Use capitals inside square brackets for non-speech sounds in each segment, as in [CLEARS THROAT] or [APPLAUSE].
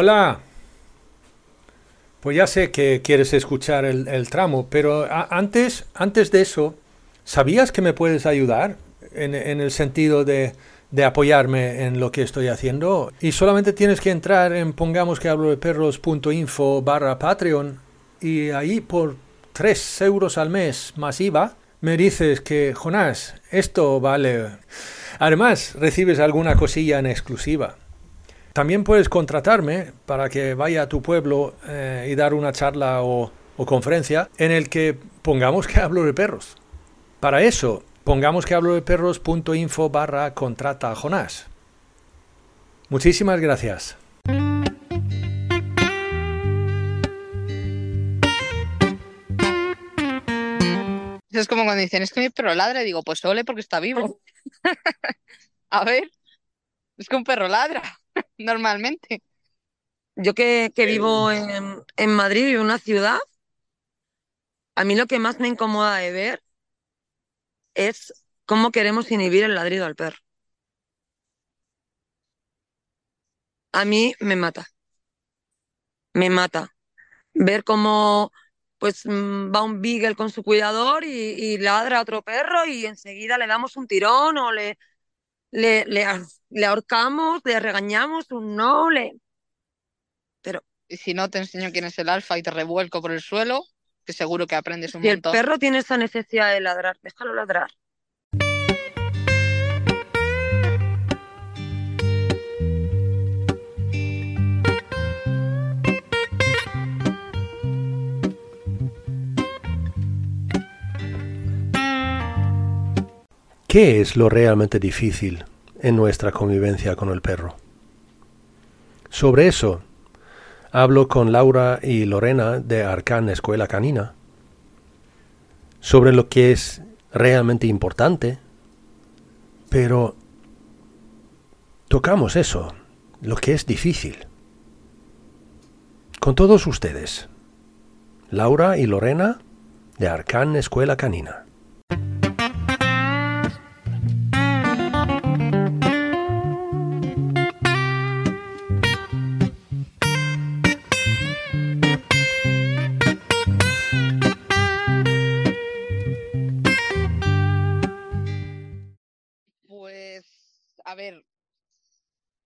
Hola. Pues ya sé que quieres escuchar el, tramo, pero antes, antes de eso, ¿sabías que me puedes ayudar en, el sentido de, apoyarme en lo que estoy haciendo? Y solamente tienes que entrar en pongamos que hablo de perros.info barra Patreon y ahí por 3 euros al mes más IVA me dices que, Jonás, esto vale. Además, recibes alguna cosilla en exclusiva. También puedes contratarme para que vaya a tu pueblo eh, y dar una charla o, conferencia en el que pongamos que hablo de perros. Para eso, pongamos que hablo de perros.info barra contrata Jonás. Muchísimas gracias. Es como cuando dicen, es que mi perro ladra, y digo, pues ole porque está vivo. [LAUGHS] a ver, es que un perro ladra. [LAUGHS] normalmente. Yo que, vivo en, en Madrid, en una ciudad, a mí lo que más me incomoda de ver es cómo queremos inhibir el ladrido al perro. A mí me mata. Me mata. Ver cómo pues mm, va un beagle con su cuidador y, y ladra a otro perro y enseguida le damos un tirón o le, le, le, ahorcamos, le regañamos, un no, le... Pero... Y si no te enseño quién es el alfa y te revuelco por el suelo, que seguro que aprendes un si montón. el perro tiene esa necesidad de ladrar, déjalo ladrar. ¿Qué es lo realmente difícil en nuestra convivencia con el perro? Sobre eso hablo con Laura y Lorena de Arcan Escuela Canina, sobre lo que es realmente importante, pero tocamos eso, lo que es difícil. Con todos ustedes, Laura y Lorena de Arcan Escuela Canina.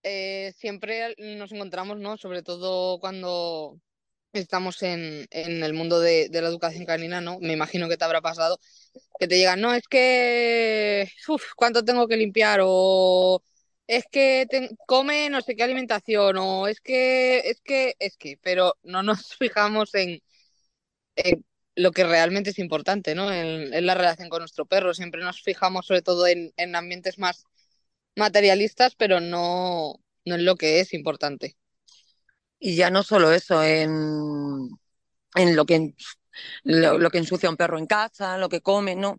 Siempre nos encontramos, ¿no? Sobre todo cuando estamos en, el mundo de, la educación canina, ¿no? Me imagino que te habrá pasado, que te llegan, no, es que, ¿cuánto tengo que limpiar? O es que come no sé qué alimentación, o es que, es que, es que, pero no nos [LAUGHS] fijamos en, lo que realmente es importante, ¿no? En, la relación con nuestro perro. Siempre nos fijamos sobre todo en, en ambientes más materialistas, pero no, no es lo que es importante. Y ya no solo eso, en, en lo que lo, que ensucia un perro en casa, lo que come, no.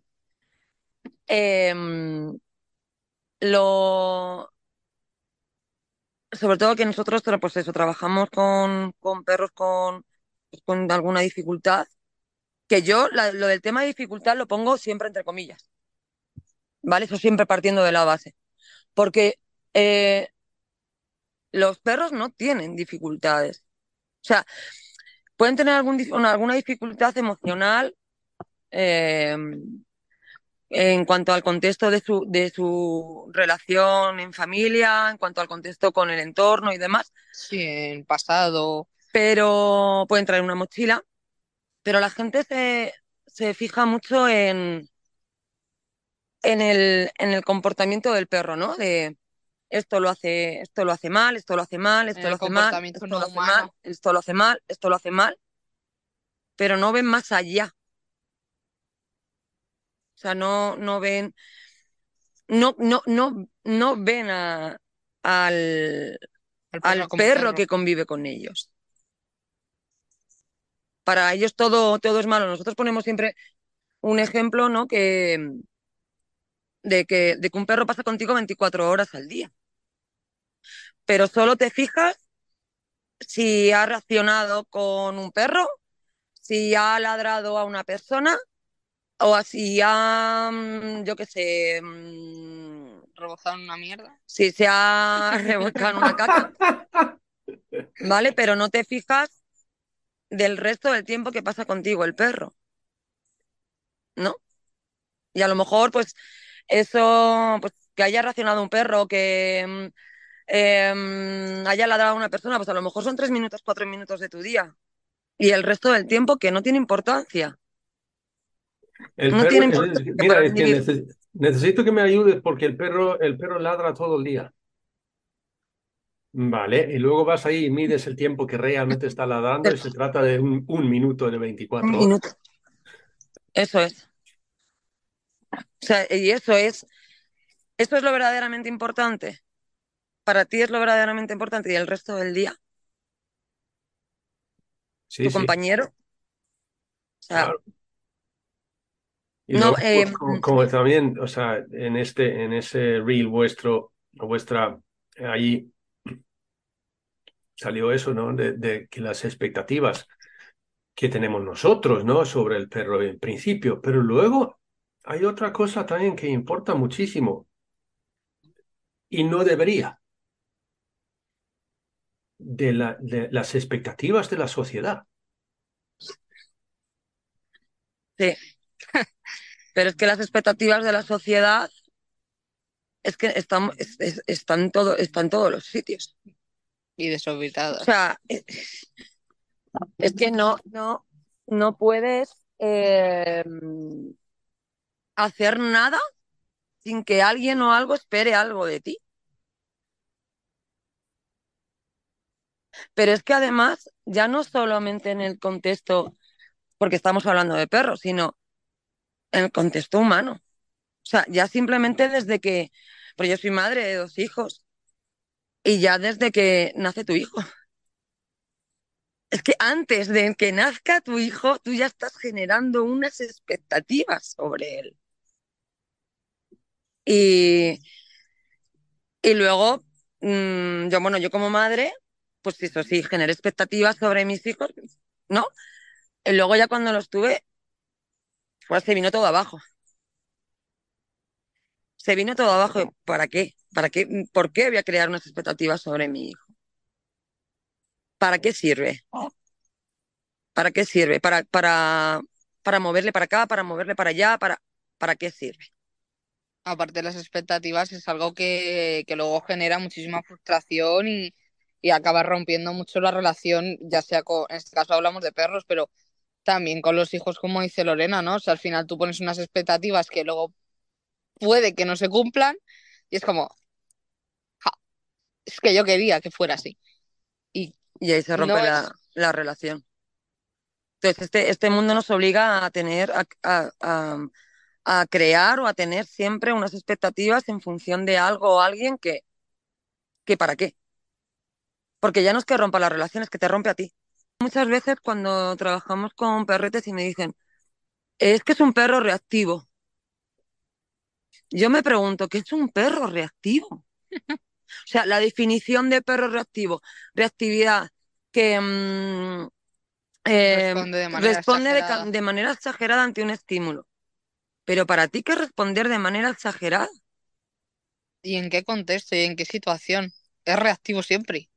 Em, lo sobre todo que nosotros pues eso, trabajamos con, con perros con, con alguna dificultad, que yo lo del tema de dificultad lo pongo siempre entre comillas. ¿Vale? Eso siempre partiendo de la base. Porque eh, los perros no tienen dificultades. O sea, pueden tener algún, alguna dificultad emocional eh, en cuanto al contexto de su, de su relación en familia, en cuanto al contexto con el entorno y demás. Sí, en pasado. Pero pueden traer una mochila. Pero la gente se, se fija mucho en, en, el, en el comportamiento del perro, ¿no? De, esto lo hace, esto lo hace mal, esto lo hace mal, esto lo hace mal, esto lo hace mal, esto lo hace mal, esto lo hace mal, pero no ven más allá. O sea, no, no ven, no, no, no, no ven a, al, al perro, que convive con ellos. Para ellos todo, todo es malo. Nosotros ponemos siempre un ejemplo, ¿no? Que, de, que, de que un perro pasa contigo 24 horas al día. Pero solo te fijas si ha reaccionado con un perro, si ha ladrado a una persona o si ha, mm, yo qué sé, mm, rebozado en una mierda. Si se ha revolcado en una caca. [LAUGHS] ¿Vale? Pero no te fijas del resto del tiempo que pasa contigo el perro. ¿No? Y a lo mejor, pues, eso, pues, que haya reaccionado un perro, que mm, em, haya ladrado a una persona, pues a lo mejor son tres minutos, cuatro minutos de tu día. Y el resto del tiempo que no tiene importancia. no tiene importancia mira, es que necesito que me ayudes porque el perro, el perro ladra todo el día. Vale, y luego vas ahí y mides el tiempo que realmente está ladrando y se trata de un, minuto de 24 un minuto. Eso es. O sea, y eso es, eso es lo verdaderamente importante. Para ti es lo verdaderamente importante y el resto del día. Sí, tu compañero. Y no, eh, como, también, o sea, en este, en ese reel vuestro, vuestra, ahí salió eso, ¿no? De, que las expectativas que tenemos nosotros, ¿no? Sobre el perro en principio, pero luego hay otra cosa también que importa muchísimo y no debería. De, la, de las expectativas de la sociedad. Sí, [LAUGHS] pero es que las expectativas de la sociedad es que están, están, todo, están en todos los sitios y desorbitado. O sea, es, que no, no, no puedes eh, hacer nada sin que alguien o algo espere algo de ti. Pero es que además, ya no solamente en el contexto, porque estamos hablando de perros, sino en el contexto humano. O sea, ya simplemente desde que, porque yo soy madre de dos hijos, y ya desde que nace tu hijo. Es que antes de que nazca tu hijo, tú ya estás generando unas expectativas sobre él. Y, y luego, mm, yo, bueno, yo como madre, pues eso sí, generé expectativas sobre mis hijos, ¿no? Y luego ya cuando los tuve, pues se vino todo abajo. Se vino todo abajo. ¿Para qué? ¿Para qué? ¿Por qué voy a crear unas expectativas sobre mi hijo? ¿Para qué sirve? ¿Para qué sirve? ¿Para, para, para moverle para acá, para moverle para allá? ¿Para, para qué sirve? Aparte de las expectativas, es algo que, que luego genera muchísima frustración y, y acaba rompiendo mucho la relación, ya sea con, en este caso hablamos de perros, pero también con los hijos, como dice Lorena, ¿no? O sea, al final tú pones unas expectativas que luego puede que no se cumplan y es como, es que yo quería que fuera así. Y, y ahí se rompe la, relación. Entonces, este, este mundo nos obliga a tener, a, a, crear o a tener siempre unas expectativas en función de algo o alguien que, que para qué. Porque ya no es que rompa la relación, es que te rompe a ti. Muchas veces cuando trabajamos con perretes y me dicen, es que es un perro reactivo. Yo me pregunto, ¿qué es un perro reactivo? O sea, la definición de perro reactivo, reactividad, que mm, eh, responde, de manera, de, manera exagerada ante un estímulo. Pero para ti, ¿qué responder de manera exagerada? ¿Y en qué contexto y en qué situación? ¿Es reactivo siempre?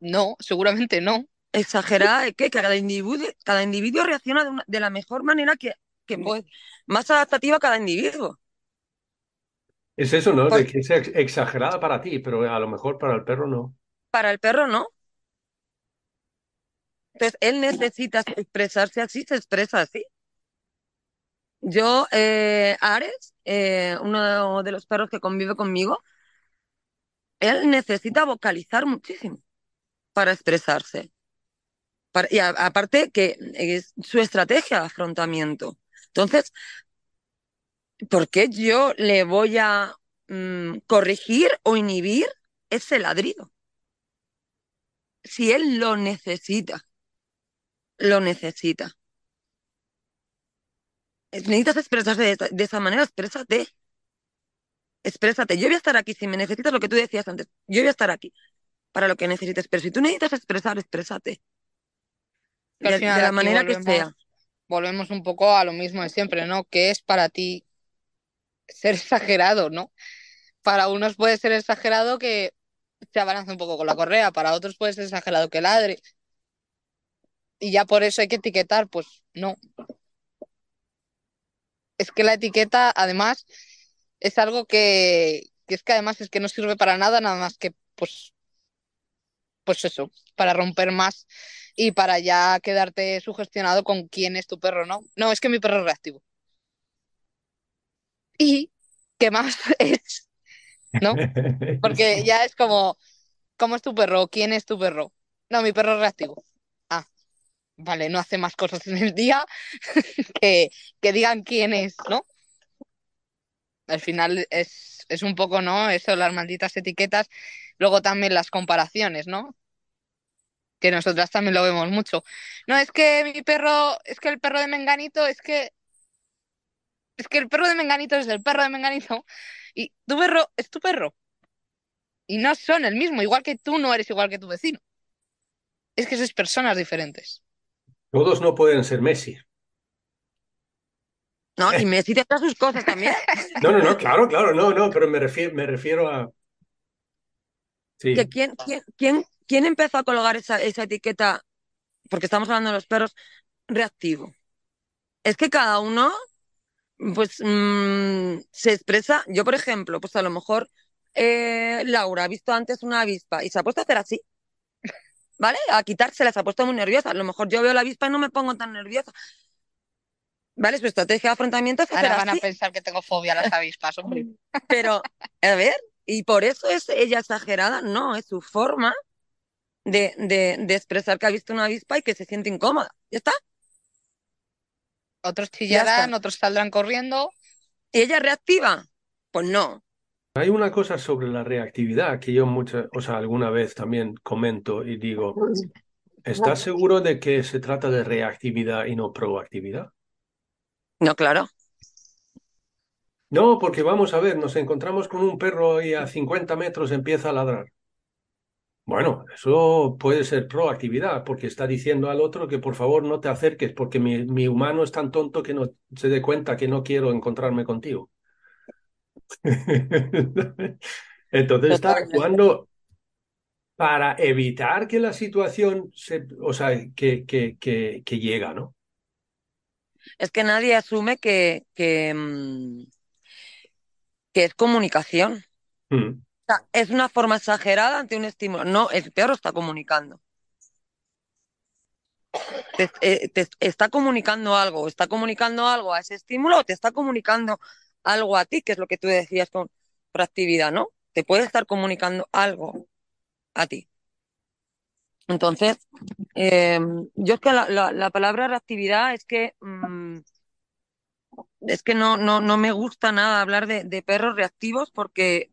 No, seguramente no. Exagerada es que cada individuo, cada individuo reacciona de, la mejor manera que, que puede, más adaptativa a cada individuo. Es eso, ¿no? De que sea exagerada para ti, pero a lo mejor para el perro no. Para el perro no. Entonces, él necesita expresarse así, se expresa así. Yo, eh, Ares, eh, uno de los perros que convive conmigo, él necesita vocalizar muchísimo para expresarse. y aparte que es su estrategia de afrontamiento. Entonces, ¿por qué yo le voy a mm, corregir o inhibir ese ladrido? si él lo necesita, lo necesita. Necesitas expresarse de, esa- de esa manera, exprésate. Exprésate. Yo voy a estar aquí si me necesitas lo que tú decías antes. Yo voy a estar aquí para lo que necesites. Pero si tú necesitas expresar, exprésate. Que De, la manera que sea. Volvemos un poco a lo mismo de siempre, ¿no? ¿Qué es para ti ser [LAUGHS] exagerado, ¿no? Para unos puede ser exagerado que se abalance un poco con la correa, para otros puede ser exagerado que ladre. Y ya por eso hay que etiquetar, pues no. Es que la etiqueta, además, es algo que, es que además es que no sirve para nada, nada más que, pues, pues eso, para romper más y para ya quedarte sugestionado con quién es tu perro, ¿no? No, es que mi perro es reactivo. ¿Y qué más [LAUGHS] es? ¿No? Porque ya es como, ¿cómo es tu perro? ¿Quién es tu perro? No, mi perro es reactivo. Vale, no hace más cosas en el día [LAUGHS] que, que digan quién es, ¿no? Al final es, es un poco, ¿no? Eso, las malditas etiquetas. Luego también las comparaciones, ¿no? Que nosotras también lo vemos mucho. No, es que mi perro, es que el perro de Menganito, es que, es que el perro de Menganito es el perro de Menganito y tu perro es tu perro. Y no son el mismo, igual que tú no eres igual que tu vecino. Es que sois personas diferentes. Todos no pueden ser Messi. ¿No? Y [LAUGHS] Messi tendrá sus cosas también. No, no, no, claro, claro, no, no, pero me refiero, me refiero a... Sí, que quién, quién, quién, quién empezó a colgar esa, esa etiqueta, porque estamos hablando de los perros, reactivo. Es que cada uno, pues, mm, se expresa. Yo, por ejemplo, pues a lo mejor eh, Laura ha visto antes una avispa y se ha puesto a hacer así, ¿vale? A quitársela, se ha puesto muy nerviosa. A lo mejor yo veo la avispa y no me pongo tan nerviosa. ¿Vale? Su estrategia de afrontamiento es Ahora van a pensar que tengo fobia a las avispas, hombre. [LAUGHS] Pero, a ver, y por eso es ella exagerada, no, es su forma de, de, de expresar que ha visto una avispa y que se siente incómoda. ¿Ya está? Otros chillarán, otros saldrán corriendo. ¿Y ella reactiva? Pues no. Hay una cosa sobre la reactividad que yo muchas, o sea, alguna vez también comento y digo, ¿estás seguro de que se trata de reactividad y no proactividad? No, claro. No, porque vamos a ver, nos encontramos con un perro y a 50 metros empieza a ladrar. Bueno, eso puede ser proactividad, porque está diciendo al otro que por favor no te acerques, porque mi, mi humano es tan tonto que no se dé cuenta que no quiero encontrarme contigo. [LAUGHS] Entonces está actuando para evitar que la situación se, o sea, que, que, que, que llega, ¿no? Es que nadie asume que, que, mm, que es comunicación. Mm. O sea, es una forma exagerada ante un estímulo. No, el perro está comunicando. Te, eh, te está comunicando algo, está comunicando algo a ese estímulo o te está comunicando algo a ti, que es lo que tú decías con proactividad, ¿no? Te puede estar comunicando algo a ti. Entonces, eh, yo es que la, la- la palabra reactividad es que mm, es que no, no, no me gusta nada hablar de, de perros reactivos porque,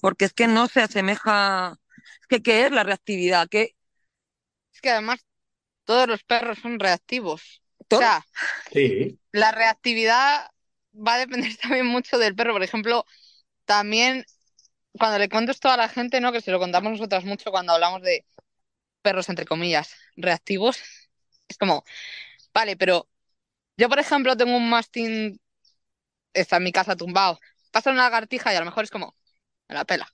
porque es que no se asemeja. Es que, ¿qué es la reactividad? ¿Qué, Es que además todos los perros son reactivos. O sea, Sí, la reactividad va a depender [LAUGHS] también mucho del perro. Por ejemplo, también cuando le cuento esto a la gente, ¿no? Que se lo contamos nosotras mucho cuando hablamos de perros, entre comillas, reactivos. Es como, vale, pero yo, por ejemplo, tengo un mastín, está en mi casa tumbado, pasa una lagartija y a lo mejor es como, me la pela.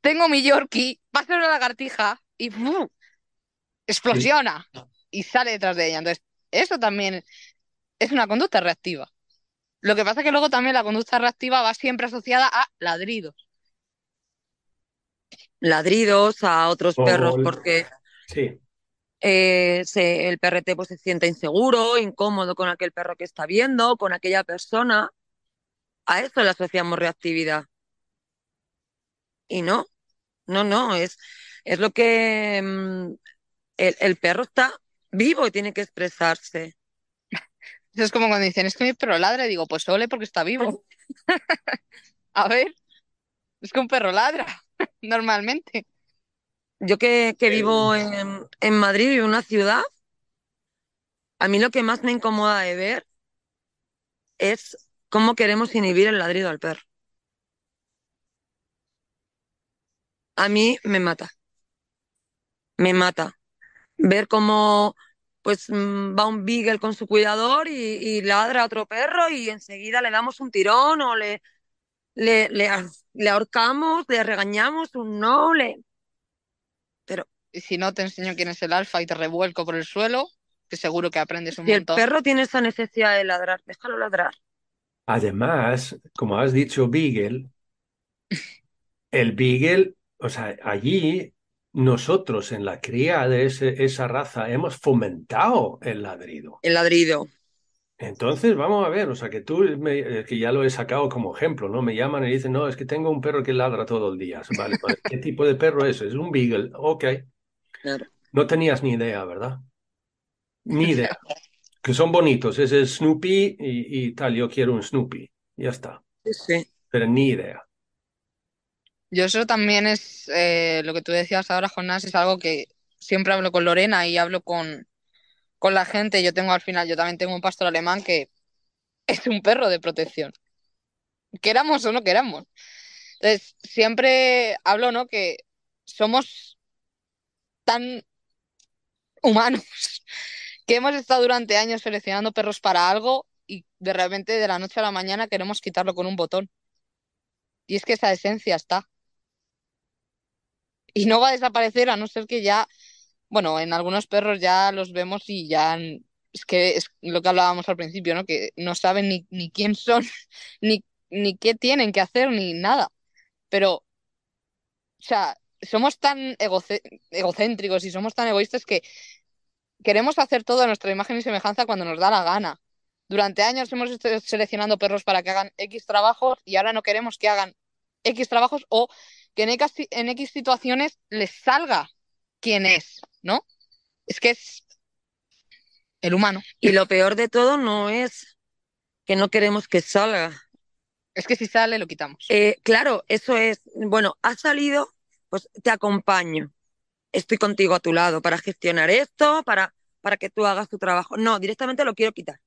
Tengo mi Yorkie, pasa una lagartija y ¡fu! explosiona y sale detrás de ella. Entonces, eso también es una conducta reactiva. Lo que pasa es que luego también la conducta reactiva va siempre asociada a ladridos. ladridos a otros O- perros porque sí. eh, se- el perrete pues, se siente inseguro, incómodo con aquel perro que está viendo, con aquella persona. A eso le asociamos reactividad. Y no, no, no, es, es lo que mm, el, el perro está vivo y tiene que expresarse. Es como cuando dicen, es que mi perro ladra, y digo, pues ole porque está vivo. [LAUGHS] A ver, es que un perro ladra, [LAUGHS] normalmente. yo que, que vivo en, en Madrid, en una ciudad, a mí lo que más me incomoda de ver es cómo queremos inhibir el ladrido al perro. A mí me mata. Me mata. Ver cómo pues mm, va un beagle con su cuidador y, y ladra a otro perro y enseguida le damos un tirón o le, le, le, ahorcamos, le regañamos un no, le... Pero Y si no, te enseño quién es el alfa y te revuelco por el suelo, que seguro que aprendes un si el montón. perro tiene esa necesidad de ladrar, déjalo ladrar. Además, como has dicho, Beagle, [LAUGHS] el Beagle, o sea, allí nosotros en la cría de ese- esa raza hemos fomentado el ladrido. El ladrido. Entonces, vamos a ver, o sea, que tú, me- eh, que ya lo he sacado como ejemplo, ¿no? Me llaman y dicen, no, es que tengo un perro que ladra todo el día. Vale, vale. ¿Qué tipo de perro es? Es un Beagle. Ok. Claro. No tenías ni idea, ¿verdad? Ni [LAUGHS] idea. Que son bonitos, es el Snoopy y, y tal, yo quiero un Snoopy. Ya está. Sí, sí. Pero ni idea. Yo eso también es eh, lo que tú decías ahora, Jonás, es algo que siempre hablo con Lorena y hablo con, con la gente. Yo tengo al final, yo también tengo un pastor alemán que [LAUGHS] es un perro de protección, queramos o no queramos. Entonces, siempre hablo, ¿no? Que somos tan humanos [LAUGHS] que hemos estado durante años seleccionando perros para algo y de repente de la noche a la mañana queremos quitarlo con un botón. Y es que esa esencia está. Y no va a desaparecer a no ser que ya, bueno, en algunos perros ya los vemos y ya es que es lo que hablábamos al principio, ¿no? Que no saben ni, ni quién son, [LAUGHS] ni, ni qué tienen que hacer, ni nada. Pero, o sea, somos tan egocéntricos y somos tan egoístas que queremos hacer todo a nuestra imagen y semejanza cuando nos da la gana. Durante años hemos estado seleccionando perros para que hagan X trabajos y ahora no queremos que hagan X trabajos o que en X, en X situaciones les salga quién es, ¿no? Es que es el humano. Y lo peor de todo no es que no queremos que salga. Es que si sale, lo quitamos. Eh, claro, eso es, bueno, ha salido, pues te acompaño. Estoy contigo a tu lado para gestionar esto, para, para que tú hagas tu trabajo. No, directamente lo quiero quitar.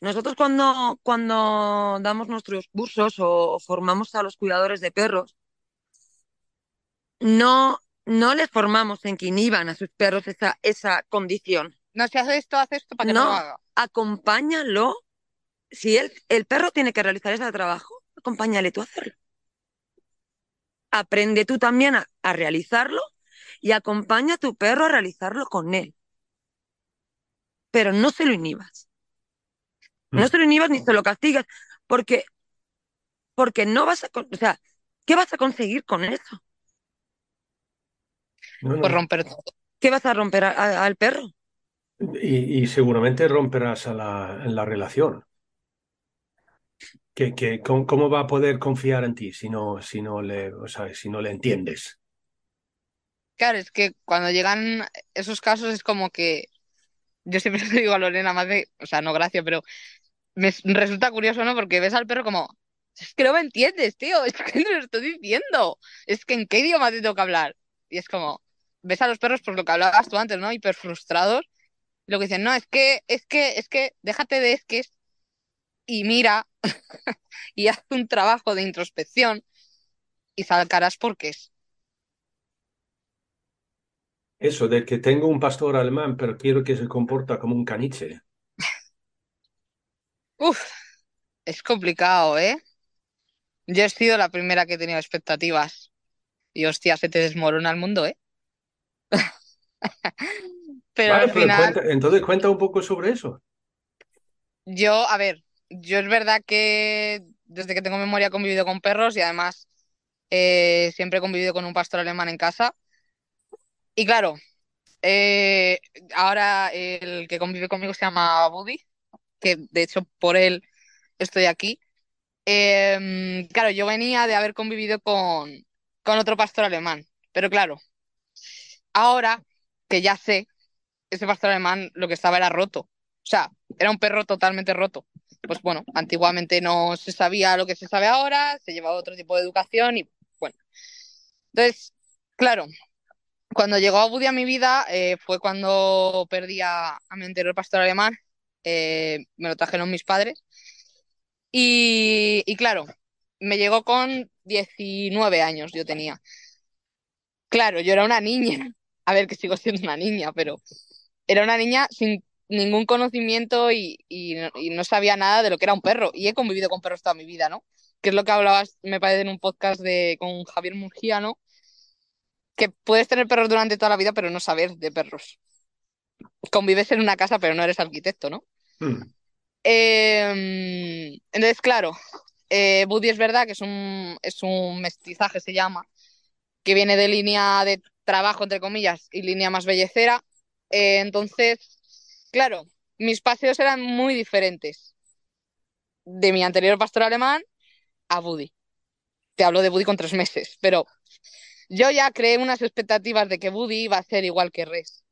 Nosotros cuando, cuando damos nuestros cursos o, o formamos a los cuidadores de perros, no, no les formamos en que inhiban a sus perros esa, esa condición. No, si hace esto, hace esto para que no, lo No, haga. acompáñalo. Si él, el perro tiene que realizar ese trabajo, acompáñale tú a hacerlo. Aprende tú también a, a realizarlo y acompaña a tu perro a realizarlo con él. Pero no se lo inhibas. No Mm. se lo inhibas ni se lo castigas, porque, porque no vas a, con- o sea, ¿qué vas a conseguir con eso? No, no. Pues romper todo. ¿Qué vas a romper a- a- al perro? Y, y seguramente romperás a la, en la relación. Que, que, ¿cómo, cómo va a poder confiar en ti si no, si no le, o sea, si no le entiendes? Claro, es que cuando llegan esos casos es como que yo siempre [LAUGHS] le digo a Lorena más de, o sea, no gracia, pero me resulta curioso, ¿no? Porque ves al perro como, es que no me entiendes, tío, es que no lo estoy diciendo, es que en qué idioma te tengo que hablar. Y es como, ves a los perros por lo que hablabas tú antes, ¿no? Hiper frustrados, lo que dicen, no, es que, es que, es que, déjate de es que y mira, [LAUGHS] y haz un trabajo de introspección y sacarás por qué es. Eso, de que tengo un pastor alemán, pero quiero que se comporta como un caniche. Uf, es complicado, ¿eh? Yo he sido la primera que he tenido expectativas. Y hostia, se te desmorona el mundo, ¿eh? [LAUGHS] Pero Vale, al pero final, cuenta- entonces cuenta un poco sobre eso. yo, a ver, yo es verdad que desde que tengo memoria he convivido con perros y además eh, siempre he convivido con un pastor alemán en casa. Y claro, eh, ahora el que convive conmigo se llama Buddy, que de hecho por él estoy aquí. Em, claro, yo venía de haber convivido con, con otro pastor alemán, pero claro, ahora que ya sé, ese pastor alemán lo que estaba era roto. O sea, era un perro totalmente roto. Pues bueno, antiguamente no se sabía lo que se sabe ahora, se llevaba otro tipo de educación y bueno. Entonces, claro, cuando llegó Buddy a mi vida eh, fue cuando perdí a, a mi anterior pastor alemán. Eh, me lo trajeron mis padres. Y, y claro, me llegó con 19 años, yo tenía. Claro, yo era una niña. [LAUGHS] A ver, que sigo siendo una niña, pero era una niña sin ningún conocimiento y, y no, sabía nada de lo que era un perro. Y he convivido con perros toda mi vida, ¿no? Que es lo que hablabas, me parece, en un podcast de, con Javier Murgía, ¿no? Que puedes tener perros durante toda la vida, pero no saber de perros. Convives en una casa, pero no eres arquitecto, ¿no? Mm. Eh, entonces, claro, eh, Buddy es verdad que es un, es un mestizaje, se llama, que viene de línea de trabajo, entre comillas, y línea más bellecera. Eh, entonces, claro, mis paseos eran muy diferentes de mi anterior pastor alemán a Buddy. Te hablo de Buddy con tres meses, pero yo ya creé unas expectativas de que Buddy iba a ser igual que Res.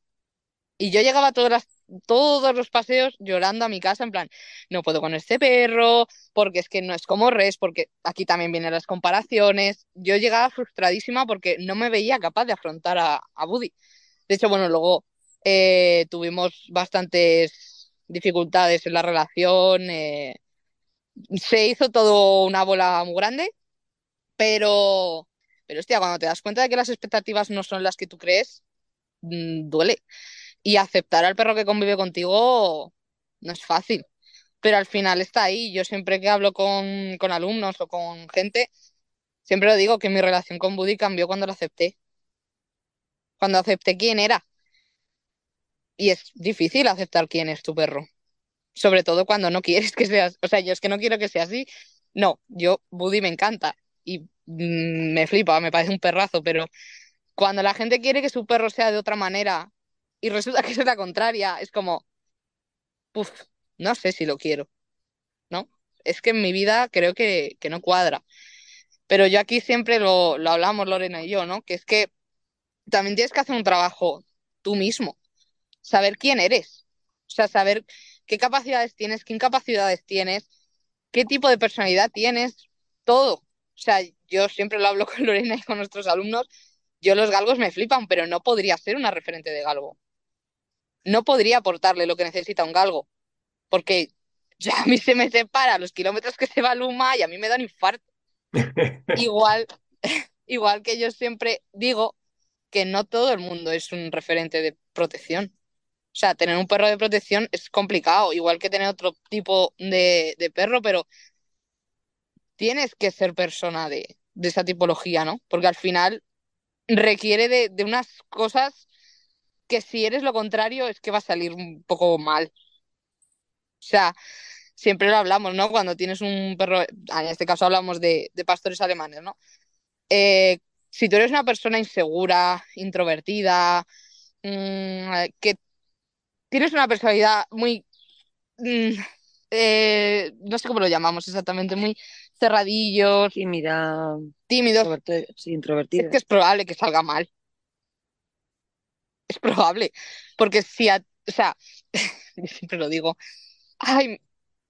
Y yo llegaba todas las, todos los paseos llorando a mi casa en plan, no puedo con este perro, porque es que no es como Res, porque aquí también vienen las comparaciones. Yo llegaba frustradísima porque no me veía capaz de afrontar a, a Buddy. De hecho, bueno, luego eh, tuvimos bastantes dificultades en la relación, eh, se hizo todo una bola muy grande, pero, pero hostia, cuando te das cuenta de que las expectativas no son las que tú crees, mm, duele. Y aceptar al perro que convive contigo no es fácil, pero al final está ahí. Yo siempre que hablo con, con alumnos o con gente, siempre lo digo que mi relación con Buddy cambió cuando lo acepté, cuando acepté quién era. Y es difícil aceptar quién es tu perro, sobre todo cuando no quieres que seas, o sea, yo es que no quiero que sea así. No, yo, Buddy me encanta y mm, me flipa, me parece un perrazo, pero cuando la gente quiere que su perro sea de otra manera y resulta que es la contraria, es como, uff, no sé si lo quiero, ¿no? Es que en mi vida creo que, que no cuadra. Pero yo aquí siempre lo, lo hablamos, Lorena y yo, ¿no? Que es que también tienes que hacer un trabajo tú mismo, saber quién eres, o sea, saber qué capacidades tienes, qué incapacidades tienes, qué tipo de personalidad tienes, todo. O sea, yo siempre lo hablo [LAUGHS] con Lorena y con nuestros alumnos, yo los galgos me flipan, pero no podría ser una referente de galgo. No podría aportarle lo que necesita un galgo, porque ya a mí se me separa los kilómetros que se va Luma y a mí me da un infarto. [LAUGHS] Igual, igual que yo siempre digo que no todo el mundo es un referente de protección. O sea, tener un perro de protección es complicado, igual que tener otro tipo de, de perro, pero tienes que ser persona de, de esa tipología, ¿no? Porque al final requiere de, de unas cosas que si eres lo contrario es que va a salir un poco mal. O sea, siempre lo hablamos, ¿no? Cuando tienes un perro, en este caso hablamos de, de pastores alemanes, ¿no? Eh, si tú eres una persona insegura, introvertida, mm, que tienes una personalidad muy, mm, eh, no sé cómo lo llamamos exactamente, muy cerradillos, Tímida, tímidos, sí, es que es probable que salga mal. Es probable. Porque si, a- o sea, [LAUGHS] siempre lo digo, ay,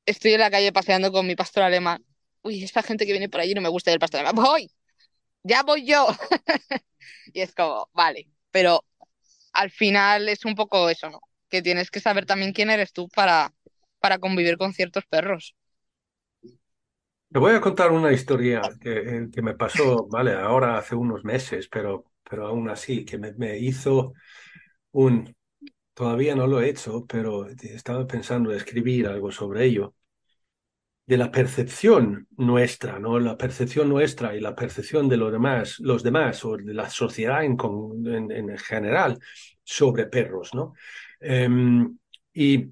estoy en la calle paseando con mi pastor alemán. Uy, esta gente que viene por allí no me gusta del pastor alemán. Voy, ya voy yo. [LAUGHS] Y es como, vale, pero al final es un poco eso, ¿no? Que tienes que saber también quién eres tú para, para convivir con ciertos perros. Te voy a contar una historia que, eh, que me pasó, vale, ahora hace unos meses, pero, pero aún así, que me, hizo un... Todavía no lo he hecho, pero estaba pensando en escribir algo sobre ello, de la percepción nuestra, ¿no? La percepción nuestra y la percepción de los demás, los demás o de la sociedad en, con- en, en general sobre perros, ¿no? Em, y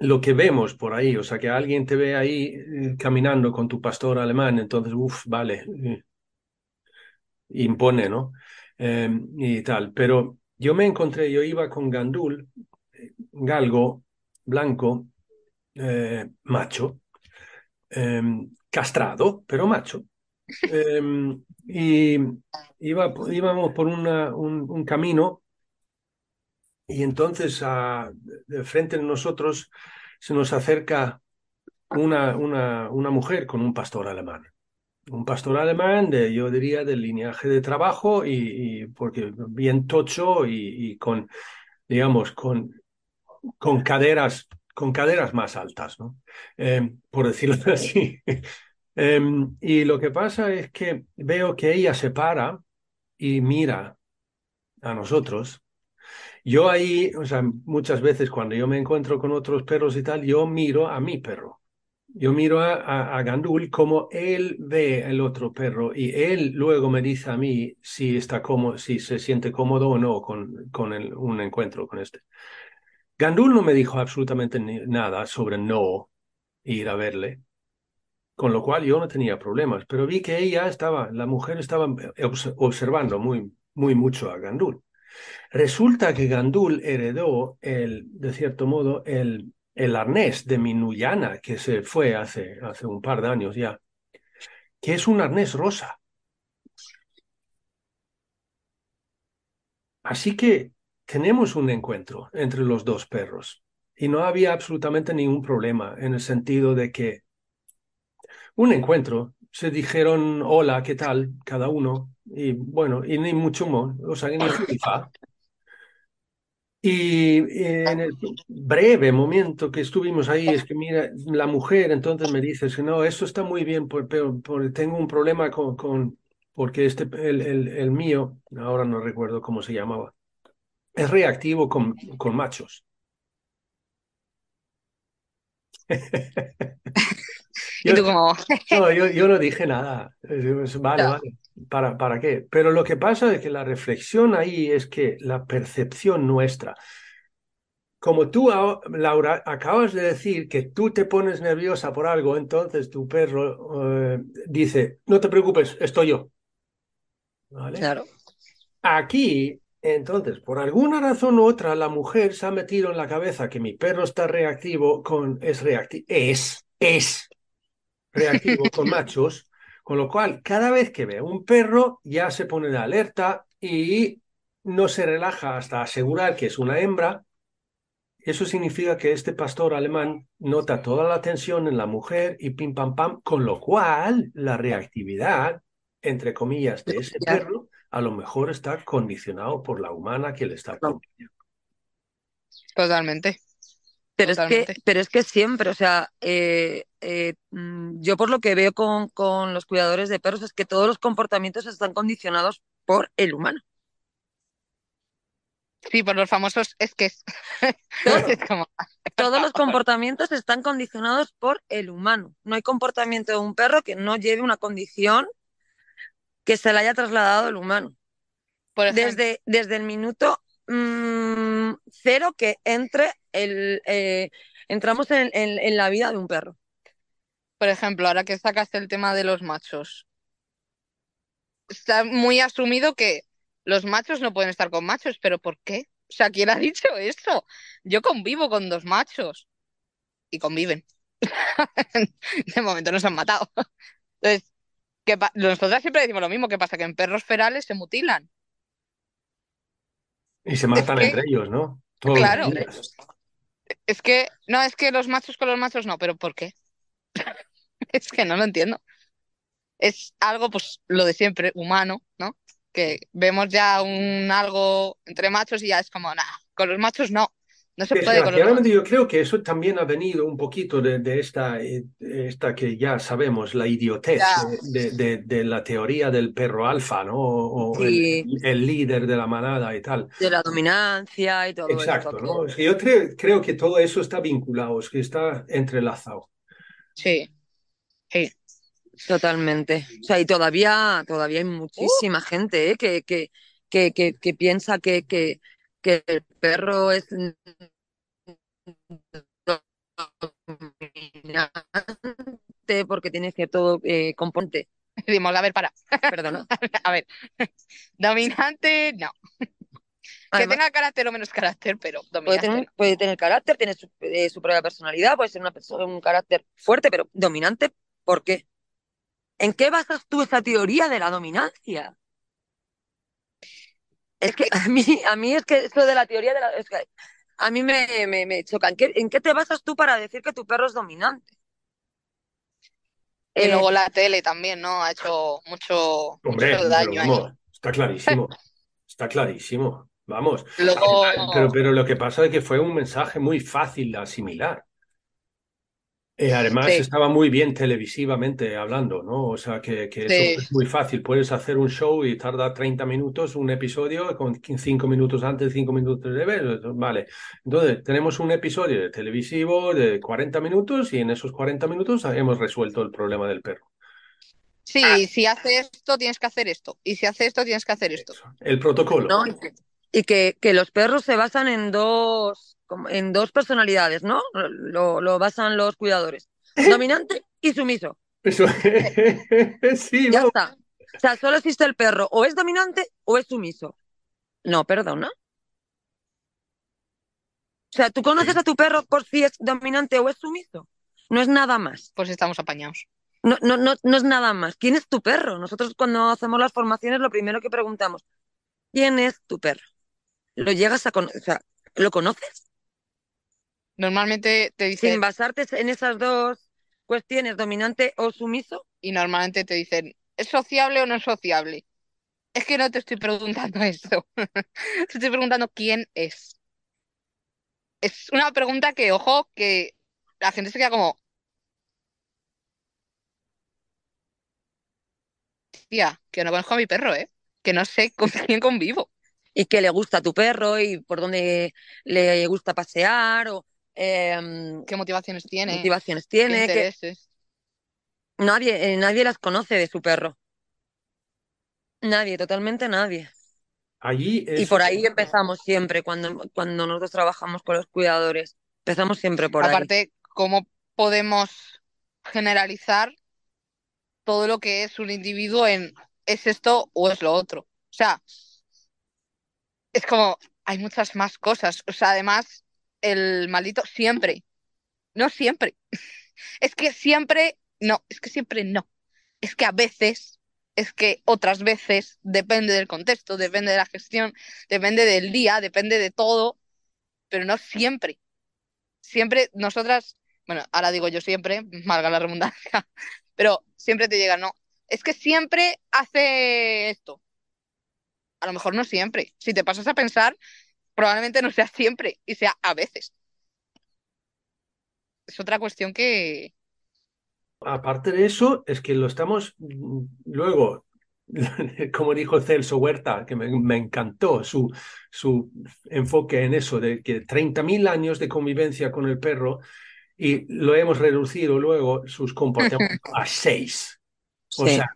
lo que vemos por ahí, o sea, que alguien te ve ahí eh, caminando con tu pastor alemán, entonces, uff, vale, eh, impone, ¿no? Eh, y tal, pero yo me encontré, yo iba con Gandul, galgo, blanco, eh, macho, eh, castrado, pero macho. Eh, y iba, íbamos por una, un, un camino y entonces a, de frente de nosotros se nos acerca una, una, una mujer con un pastor alemán. Un pastor alemán, de, yo diría, del lineaje de trabajo, y, porque bien tocho y, con, digamos, con, con caderas, con caderas más altas, ¿no? Eh, por decirlo [LAUGHS] así. eh, y lo que pasa es que veo que ella se para y mira a nosotros. Yo ahí, o sea, muchas veces cuando yo me encuentro con otros perros y tal, yo miro a mi perro. Yo miro a, Gandul como él ve el otro perro y él luego me dice a mí si está cómodo, si se siente cómodo o no con, con un encuentro con este. Gandul no me dijo absolutamente nada sobre no ir a verle, con lo cual yo no tenía problemas, pero vi que ella estaba, la mujer estaba observando muy, muy mucho a Gandul. Resulta que Gandul heredó, el, de cierto modo, el, el arnés de mi Nuyana, que se fue hace, hace un par de años ya, que es un arnés rosa. Así que tenemos un encuentro entre los dos perros y no había absolutamente ningún problema en el sentido de que un encuentro, se dijeron hola, ¿qué tal? Cada uno, y bueno, y ni mucho más, o sea, ni [LAUGHS] fa. Y en el breve momento que estuvimos ahí, es que mira, la mujer entonces me dice, no, esto está muy bien, pero, pero tengo un problema con, con porque este, el, el, el, mío, ahora no recuerdo cómo se llamaba, es reactivo con, con machos. Yo, [LAUGHS] [LAUGHS] ¿Y tú como... no, yo, [LAUGHS] yo, no dije nada. Vale, no. vale. ¿Para, ¿Para qué? Pero lo que pasa es que la reflexión ahí es que la percepción nuestra, como tú, Laura, acabas de decir que tú te pones nerviosa por algo, entonces tu perro eh, dice, no te preocupes, estoy yo. ¿Vale? Claro. Aquí, entonces, por alguna razón u otra, la mujer se ha metido en la cabeza que mi perro está reactivo con, es reactivo, es, es reactivo con [LAUGHS] machos, con lo cual cada vez que ve un perro ya se pone de alerta y no se relaja hasta asegurar que es una hembra. Eso significa que este pastor alemán nota toda la tensión en la mujer y pim pam pam, con lo cual la reactividad, entre comillas, de ese perro a lo mejor está condicionado por la humana que le está acompañando. Totalmente. Pero es, que, pero es que siempre, o sea, eh, eh, yo por lo que veo con, con, los cuidadores de perros es que todos los comportamientos están condicionados por el humano. Sí, por los famosos es que es. [LAUGHS] Todo, es como... [LAUGHS] Todos los [LAUGHS] comportamientos están condicionados por el humano. No hay comportamiento de un perro que no lleve una condición que se le haya trasladado el humano. desde, desde el minuto mmm, cero que entre el, eh, entramos en, en, en, la vida de un perro. Por ejemplo, ahora que sacaste el tema de los machos, está muy asumido que los machos no pueden estar con machos, pero ¿por qué? O sea, ¿quién ha [LAUGHS] dicho eso? Yo convivo con dos machos y conviven. [LAUGHS] de momento nos han matado. Entonces, ¿qué nosotras siempre decimos lo mismo, ¿qué pasa? Que en perros ferales se mutilan. Y se matan es que, entre ellos, ¿no? Todos claro. Es que, no, es que los machos con los machos no, pero ¿por qué? Es que no lo entiendo. Es algo, pues, lo de siempre, humano, ¿no? Que vemos ya un algo entre machos y ya es como, nada, con los machos no. No se puede con los yo creo que eso también ha venido un poquito de, de esta, esta que ya sabemos, la idiotez de, de, de, la teoría del perro alfa, ¿no? O sí. el, el, líder de la manada y tal. De la dominancia y todo Exacto, eso. ¿no? Yo creo, creo que todo eso está vinculado, es que está entrelazado. Sí. Totalmente. O sea, y todavía, todavía hay muchísima uh. gente ¿eh? que, que, que, que, que piensa que, que, que el perro es dominante porque tiene cierto eh, componente. [LAUGHS] Dimos, a ver, para. Perdona. [LAUGHS] a ver. Dominante, no. Además, que tenga carácter o menos carácter, pero dominante. Puede tener, puede tener carácter, tiene su, eh, su, propia personalidad, puede ser una persona, un carácter fuerte, pero dominante, ¿por qué? ¿En qué basas tú esa teoría de la dominancia? Es que a mí, a mí es que eso de la teoría de la... Es que a mí me, me, me choca. ¿En qué, ¿En qué te basas tú para decir que tu perro es dominante? Y Eh, luego la tele también, ¿no? Ha hecho mucho, Hombre, mucho pero daño ahí. está clarísimo. [LAUGHS] Está clarísimo. Vamos. Luego, Pero, pero lo que pasa es que fue un mensaje muy fácil de asimilar. Eh, además, Sí. estaba muy bien televisivamente hablando, ¿no? O sea, que, que eso es muy fácil. Puedes hacer un show y tarda 30 minutos, un episodio, con 5 minutos antes, 5 minutos de ver. Vale. Entonces, tenemos un episodio de televisivo de 40 minutos y en esos 40 minutos hemos resuelto el problema del perro. sí, si haces esto, tienes que hacer esto. Y si haces esto, tienes que hacer esto. Eso. El protocolo. ¿no? Y que, los perros se basan en dos, en dos personalidades, ¿no? Lo, lo basan los cuidadores. Dominante y sumiso. Eso. [LAUGHS] Sí, Ya está. O sea, solo existe el perro, o es dominante o es sumiso. No, perdona. O sea, ¿tú conoces a tu perro por si es dominante o es sumiso? No es nada más. Pues estamos apañados. No, no, no, no es nada más. ¿Quién es tu perro? Nosotros cuando hacemos las formaciones lo primero que preguntamos, ¿quién es tu perro? ¿Lo llegas a conocer? O sea, ¿lo conoces? Normalmente te Sin dicen, basarte en esas dos cuestiones, dominante o sumiso. y normalmente te dicen, ¿es sociable o no es sociable? Es que no te estoy preguntando [LAUGHS] eso. Te estoy preguntando quién es. Es una pregunta que, ojo, que la gente se queda como, tía, que no conozco a mi perro, ¿eh? Que no sé con [LAUGHS] quién convivo. y qué le gusta a tu perro y por dónde le gusta pasear o em, ¿Qué motivaciones tiene? motivaciones ¿Qué tiene, que intereses? nadie, eh, nadie las conoce de su perro. Nadie, totalmente nadie. Allí Y por ahí empezamos siempre, cuando, cuando nosotros trabajamos con los cuidadores. Empezamos siempre por ahí. Aparte, ¿cómo podemos generalizar todo lo que es un individuo en es esto o es lo otro? O sea, es como, hay muchas más cosas. O sea, además, el maldito siempre, no siempre. [LAUGHS] Es que siempre, no, es que siempre no. Es que a veces, es que otras veces, depende del contexto, depende de la gestión, depende del día, depende de todo, pero no siempre. Siempre nosotras, bueno, ahora digo yo siempre, [LAUGHS] valga la redundancia, [LAUGHS] pero siempre te llega, no, es que siempre hace esto. A lo mejor no siempre. Si te pasas a pensar, probablemente no sea siempre y sea a veces. Es otra cuestión que, Aparte de eso, es que lo estamos mm, luego, [LAUGHS] como dijo Celso Huerta, que me, me encantó su, su enfoque en eso, de que 30.000 años de convivencia con el perro y lo hemos reducido luego sus comportamientos [LAUGHS] a seis. O Sí. sea,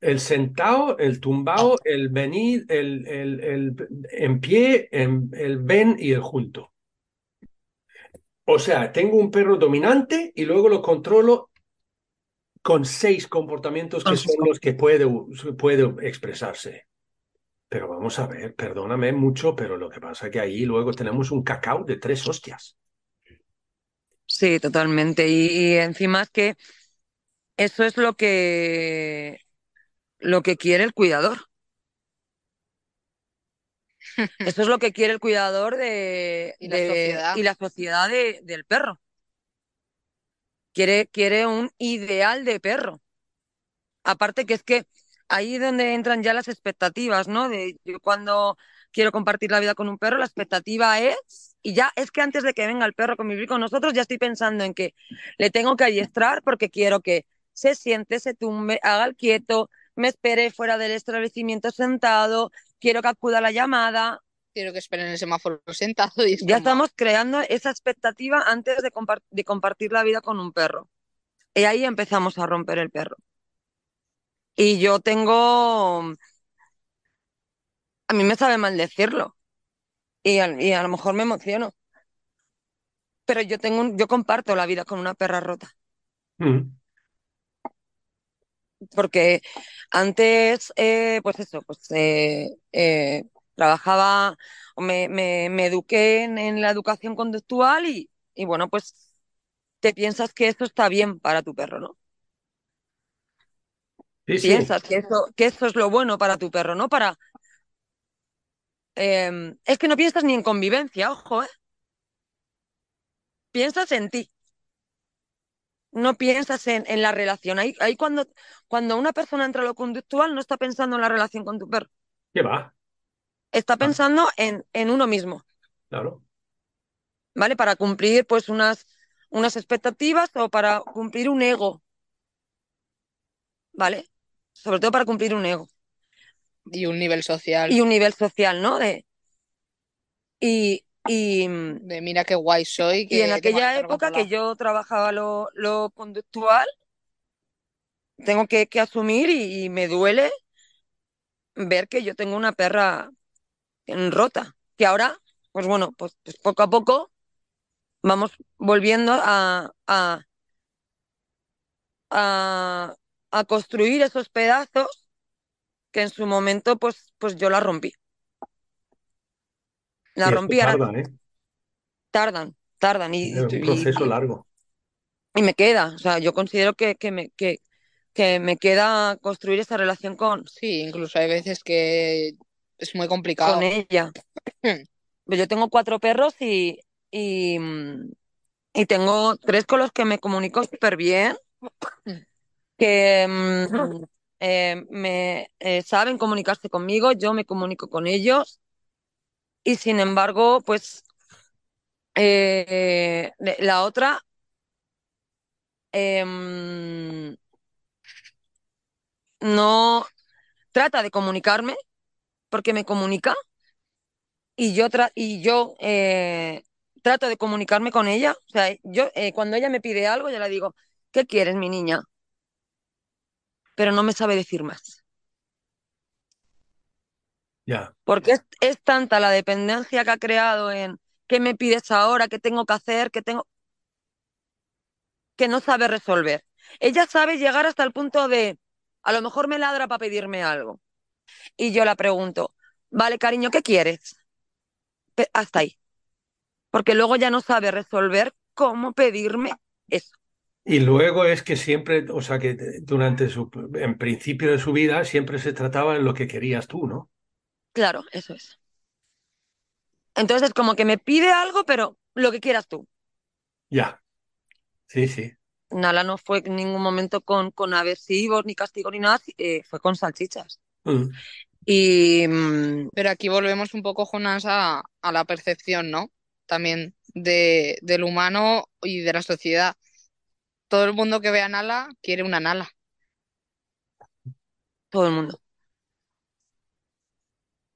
el sentado, el tumbado, el venir, el, el, el en pie, en- el ven y el junto. O sea, tengo un perro dominante y luego lo controlo con seis comportamientos que son los que puede, puede expresarse. Pero vamos a ver, perdóname mucho, pero lo que pasa es que ahí luego tenemos un cacao de tres hostias. Sí, totalmente. Y, y encima es que eso es lo que lo que quiere el cuidador. [LAUGHS] Eso es lo que quiere el cuidador de, Y la de- sociedad. y la sociedad de- del perro. Quiere, quiere un ideal de perro. Aparte que es que ahí es donde entran ya las expectativas, ¿no? De yo cuando quiero compartir la vida con un perro, la expectativa es, y ya es que antes de que venga el perro a convivir con nosotros, ya estoy pensando en que le tengo que adiestrar porque quiero que se siente, se tumbe, haga el quieto, me espere fuera del establecimiento sentado, quiero que acuda a la llamada. quiero que esperen el semáforo [LAUGHS] sentado y es Ya como, estamos creando esa expectativa antes de, compar- de compartir la vida con un perro. Y ahí empezamos a romper el perro. Y yo tengo, a mí me sabe mal decirlo. Y a, y a lo mejor me emociono. Pero yo tengo un- yo comparto la vida con una perra rota. Mm. Porque antes, eh, pues eso, pues eh, eh, trabajaba, o me, me, me eduqué en, en la educación conductual y, y bueno, pues te piensas que esto está bien para tu perro, ¿no? Sí, sí. Piensas que eso, que eso es lo bueno para tu perro, ¿no? Para... eh, es que no piensas ni en convivencia, ojo, ¿eh? Piensas en ti. No piensas en, en la relación. Ahí, ahí cuando, cuando una persona entra a lo conductual no está pensando en la relación con tu perro, ¿Qué va? está pensando en, en uno mismo, Claro. ¿vale? Para cumplir pues unas, unas expectativas o para cumplir un ego, ¿vale? Sobre todo para cumplir un ego Y un nivel social y un nivel social, ¿no? De, y, y, de mira qué guay soy. y en aquella época que controlado". yo trabajaba lo, lo conductual, tengo que, que asumir y, y me duele ver que yo tengo una perra en rota, que ahora, pues bueno, pues, pues poco a poco vamos volviendo a, a, a, a construir esos pedazos que en su momento pues, pues yo la rompí. La rompí, ahora tarda, ¿eh? tardan, tardan y, Es un proceso y- largo. y me queda, o sea, yo considero que, que me, que, que me queda construir esa relación con, Sí, incluso hay veces que es muy complicado. con ella. [CLEARS THROAT] Pues Yo tengo cuatro perros y, y, y tengo tres con los que me comunico súper bien, [CLEARS THROAT] que mm, eh, me eh, saben comunicarse conmigo, yo me comunico con ellos y sin embargo, pues eh, la otra em, no trata de comunicarme porque me comunica y yo, tra- y yo eh, trato de comunicarme con ella. O sea, yo eh, cuando ella me pide algo, yo le digo, ¿qué quieres, mi niña? Pero no me sabe decir más. Porque es, es tanta la dependencia que ha creado en qué me pides ahora, qué tengo que hacer, qué tengo, que no sabe resolver. Ella sabe llegar hasta el punto de, a lo mejor me ladra para pedirme algo. Y yo la pregunto, vale, cariño, ¿qué quieres? Pe- hasta ahí. Porque luego ya no sabe resolver cómo pedirme eso. Y luego es que siempre, o sea, que durante su, en principio de su vida, siempre se trataba de lo que querías tú, ¿no? Claro, eso es. Entonces es como que me pide algo, pero lo que quieras tú. Ya. Sí, sí. Nala no fue en ningún momento con, con aversivos, ni castigos, ni nada, eh, fue con salchichas. Mm. Y mm, Pero aquí volvemos un poco, Jonas, a, a la percepción, ¿no? También de, del humano y de la sociedad. Todo el mundo que ve a Nala quiere una Nala. todo el mundo.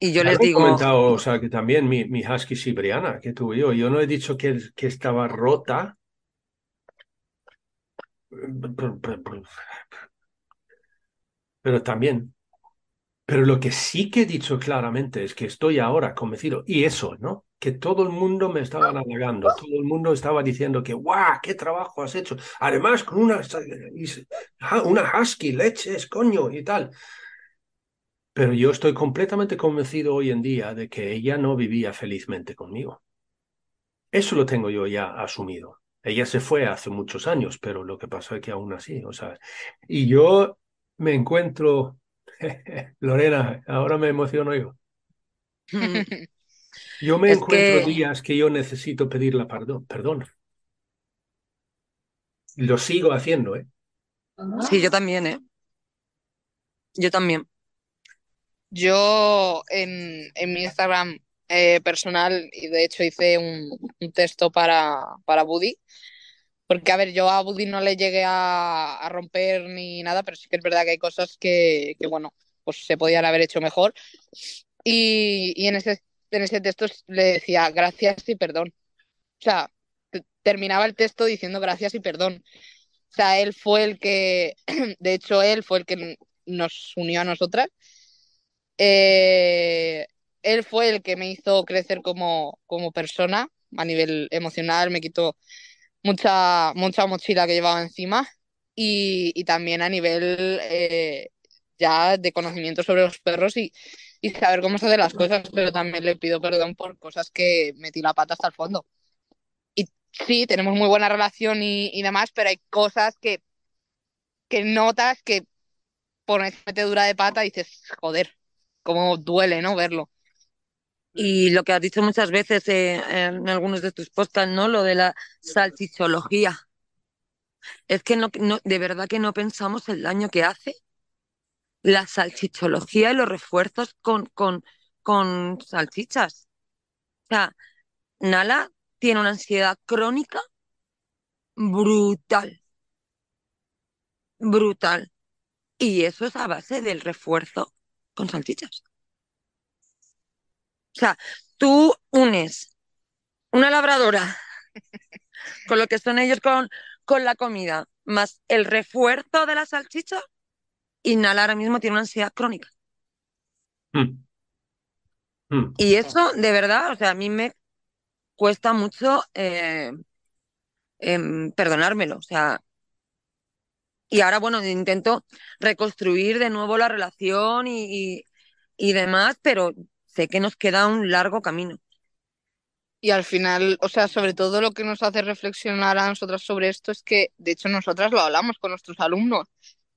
Y yo les he digo, comentado, o sea, que también mi, mi husky siberiana que tuve yo, yo no he dicho que, que estaba rota, pero también. Pero lo que sí que he dicho claramente es que estoy ahora convencido, y eso, ¿no? Que todo el mundo me estaba halagando, todo el mundo estaba diciendo que, ¡guau! ¡Qué trabajo has hecho! Además, con una, una husky, leches, coño, y tal. Pero yo estoy completamente convencido hoy en día de que ella no vivía felizmente conmigo. Eso lo tengo yo ya asumido. Ella se fue hace muchos años, pero lo que pasó es que aún así, o sea, y yo me encuentro, [LAUGHS] Lorena, ahora me emociono yo. [LAUGHS] Yo me Es encuentro que- días que yo necesito pedirle perdón, perdón. Lo sigo haciendo, ¿eh? sí, yo también, ¿eh? Yo también. Yo en, en mi Instagram eh, personal, y de hecho hice un, un texto para, para Buddy, porque a ver, yo a Buddy no le llegué a, a romper ni nada, pero sí que es verdad que hay cosas que, que, bueno, pues se podían haber hecho mejor. Y, y en ese, en ese texto le decía gracias y perdón. O sea, te- terminaba el texto diciendo gracias y perdón. O sea, él fue el que, [CLEARS THROAT] de hecho, él fue el que nos unió a nosotras. Eh, él fue el que me hizo crecer como, como persona a nivel emocional, me quitó mucha, mucha mochila que llevaba encima y, y también a nivel eh, ya de conocimiento sobre los perros y, y saber cómo se hacen las cosas, pero también le pido perdón por cosas que metí la pata hasta el fondo. Y sí, tenemos muy buena relación y, y demás, pero hay cosas que, que notas que pones metedura de pata dices, joder, cómo duele, ¿no? Verlo. Y lo que has dicho muchas veces eh, en algunos de tus podcasts, ¿no? Lo de la salchichología. Es que no, no, de verdad que no pensamos el daño que hace la salchichología y los refuerzos con, con, con salchichas. O sea, Nala tiene una ansiedad crónica brutal. Brutal. Y eso es a base del refuerzo con salchichas. O sea, tú unes una labradora [LAUGHS] con lo que son ellos con, con la comida, más el refuerzo de la salchicha, y Nala ahora mismo tiene una ansiedad crónica. Mm. Mm. Y eso, de verdad, o sea, a mí me cuesta mucho eh, em, perdonármelo. O sea, y ahora, bueno, intento reconstruir de nuevo la relación y, y, demás, pero sé que nos queda un largo camino. Y al final, o sea, sobre todo lo que nos hace reflexionar a nosotras sobre esto es que, de hecho, nosotras lo hablamos con nuestros alumnos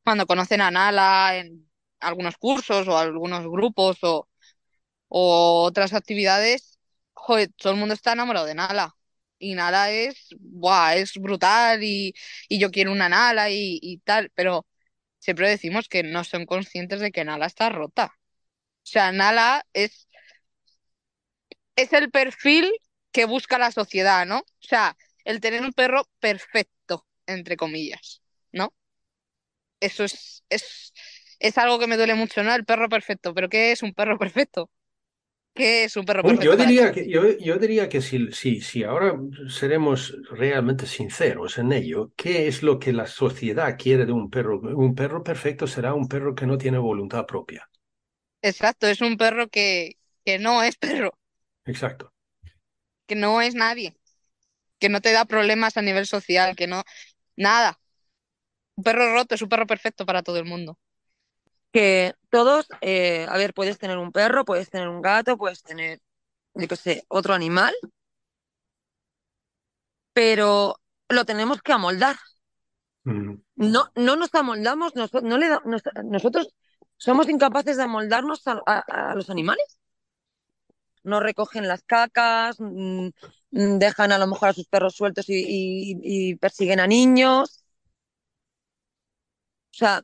cuando conocen a Nala en algunos cursos o algunos grupos o, o otras actividades, joder, todo el mundo está enamorado de Nala. Y Nala es, buah, es brutal y, y yo quiero una Nala y, y tal, pero siempre decimos que no son conscientes de que Nala está rota. O sea, Nala es, es el perfil que busca la sociedad, ¿no? O sea, el tener un perro perfecto, entre comillas, ¿no? Eso es, es, es algo que me duele mucho, ¿no? El perro perfecto. ¿Pero qué es un perro [LAUGHS] perfecto? ¿Qué es un perro perfecto yo diría que, yo, yo diría que si, si, si ahora seremos realmente sinceros en ello, ¿qué es lo que la sociedad quiere de un perro? Un perro perfecto será un perro que no tiene voluntad propia. Exacto, es un perro que, que no es perro, Exacto. que no es nadie, que no te da problemas a nivel social, que no, nada. Un perro roto es un perro perfecto para todo el mundo. Que todos, eh, a ver, puedes tener un perro, puedes tener un gato, puedes tener, yo qué sé, otro animal, pero lo tenemos que amoldar. Mm. No, no nos amoldamos, noso- no le da- nos- nosotros somos incapaces de amoldarnos a, a- a los animales. No recogen las cacas, mm, mm, dejan a lo mejor a sus perros sueltos y, y- y persiguen a niños. O sea,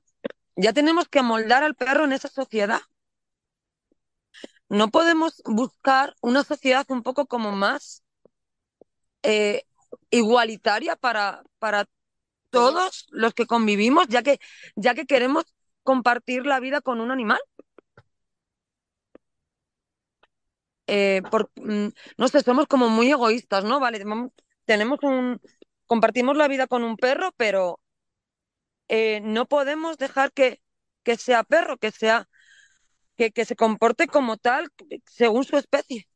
ya tenemos que amoldar al perro en esa sociedad. No podemos buscar una sociedad un poco como más eh, igualitaria para, para todos los que convivimos, ya que, ya que queremos compartir la vida con un animal. Eh, mm, no sé, somos como muy egoístas, ¿no? Vale, tenemos un, compartimos la vida con un perro, pero eh, no podemos dejar que, que sea perro, que sea, que, que se comporte como tal, según su especie.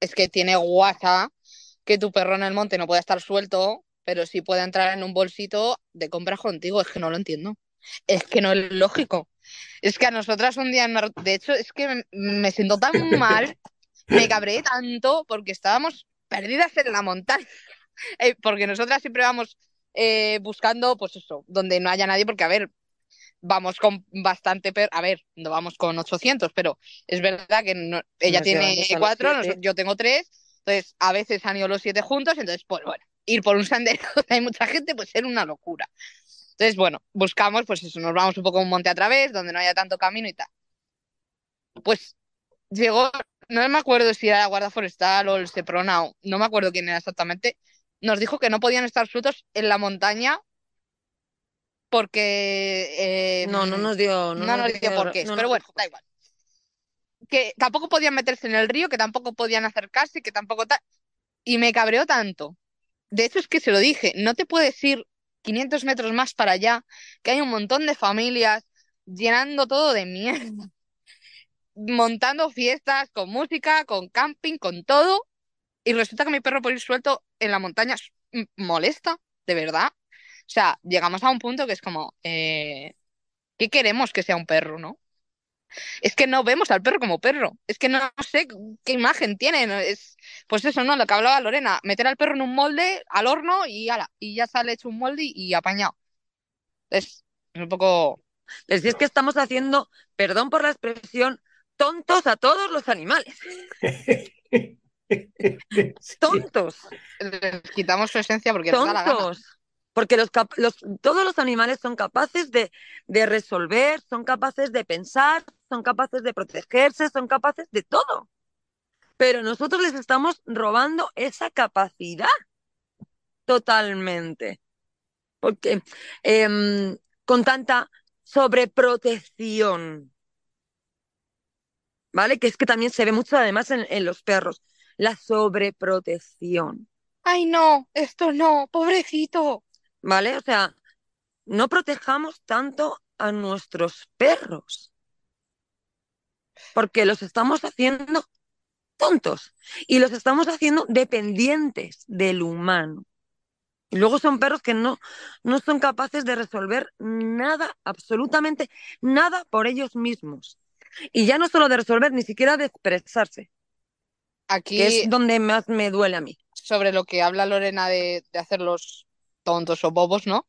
Es que tiene guasa que tu perro en el monte no puede estar suelto, pero sí puede entrar en un bolsito de compras contigo. Es que no lo entiendo. Es que no es lógico. Es que a nosotras un día, de hecho, es que me, me siento tan mal, me cabré tanto porque estábamos perdidas en la montaña. [LAUGHS] Eh, porque nosotras siempre vamos eh, buscando, pues eso, donde no haya nadie, porque a ver, vamos con bastante perro, a ver, no vamos con 800, pero es verdad que no- ella Nos tiene cuatro, nos- yo tengo tres, entonces a veces han ido los siete juntos, entonces, pues bueno, ir por un sendero [LAUGHS] donde hay mucha gente, pues era una locura. Entonces, bueno, buscamos, pues eso, nos vamos un poco un monte a través, donde no haya tanto camino y tal. Pues llegó, no me acuerdo si era la Guardia Forestal o el Seprona, o no me acuerdo quién era exactamente, nos dijo que no podían estar sueltos en la montaña porque... eh, No, no nos dio, no no nos dio- por qué no pero nos bueno, da igual. Que tampoco podían meterse en el río, que tampoco podían acercarse, que tampoco. Y me cabreó tanto. De hecho, es que se lo dije, no te puedes ir 500 metros más para allá, que hay un montón de familias llenando todo de mierda, [LAUGHS] montando fiestas con música, con camping, con todo. Y resulta que mi perro por ir suelto en la montaña molesta, de verdad. O sea, llegamos a un punto que es como, eh, ¿qué queremos que sea un perro, no? Es que no vemos al perro como perro. Es que no sé qué imagen tiene. Es, pues eso, ¿no? Lo que hablaba Lorena, meter al perro en un molde, al horno y ala, y ya sale hecho un molde y, y apañado. Es, es un poco. Pero si es que estamos haciendo, perdón por la expresión, tontos a todos los animales. [LAUGHS] [LAUGHS] Tontos, Les quitamos su esencia porque les da la gana. tontos. Porque los, todos los animales son capaces de, de resolver, son capaces de pensar, son capaces de protegerse, son capaces de todo. Pero nosotros les estamos robando esa capacidad totalmente. Porque em, con tanta sobreprotección, ¿vale? Que es que también se ve mucho además en, en los perros, la sobreprotección, Ay, no, esto no, pobrecito. ¿vale? O sea, no protejamos tanto a nuestros perros, porque los estamos haciendo tontos y los estamos haciendo dependientes del humano. Y luego son perros que no, no son capaces de resolver nada, absolutamente nada por ellos mismos. Y ya no solo de resolver, ni siquiera de expresarse, que Aquí, es donde más me duele a mí. sobre lo que habla Lorena de, de hacerlos tontos o bobos, ¿no?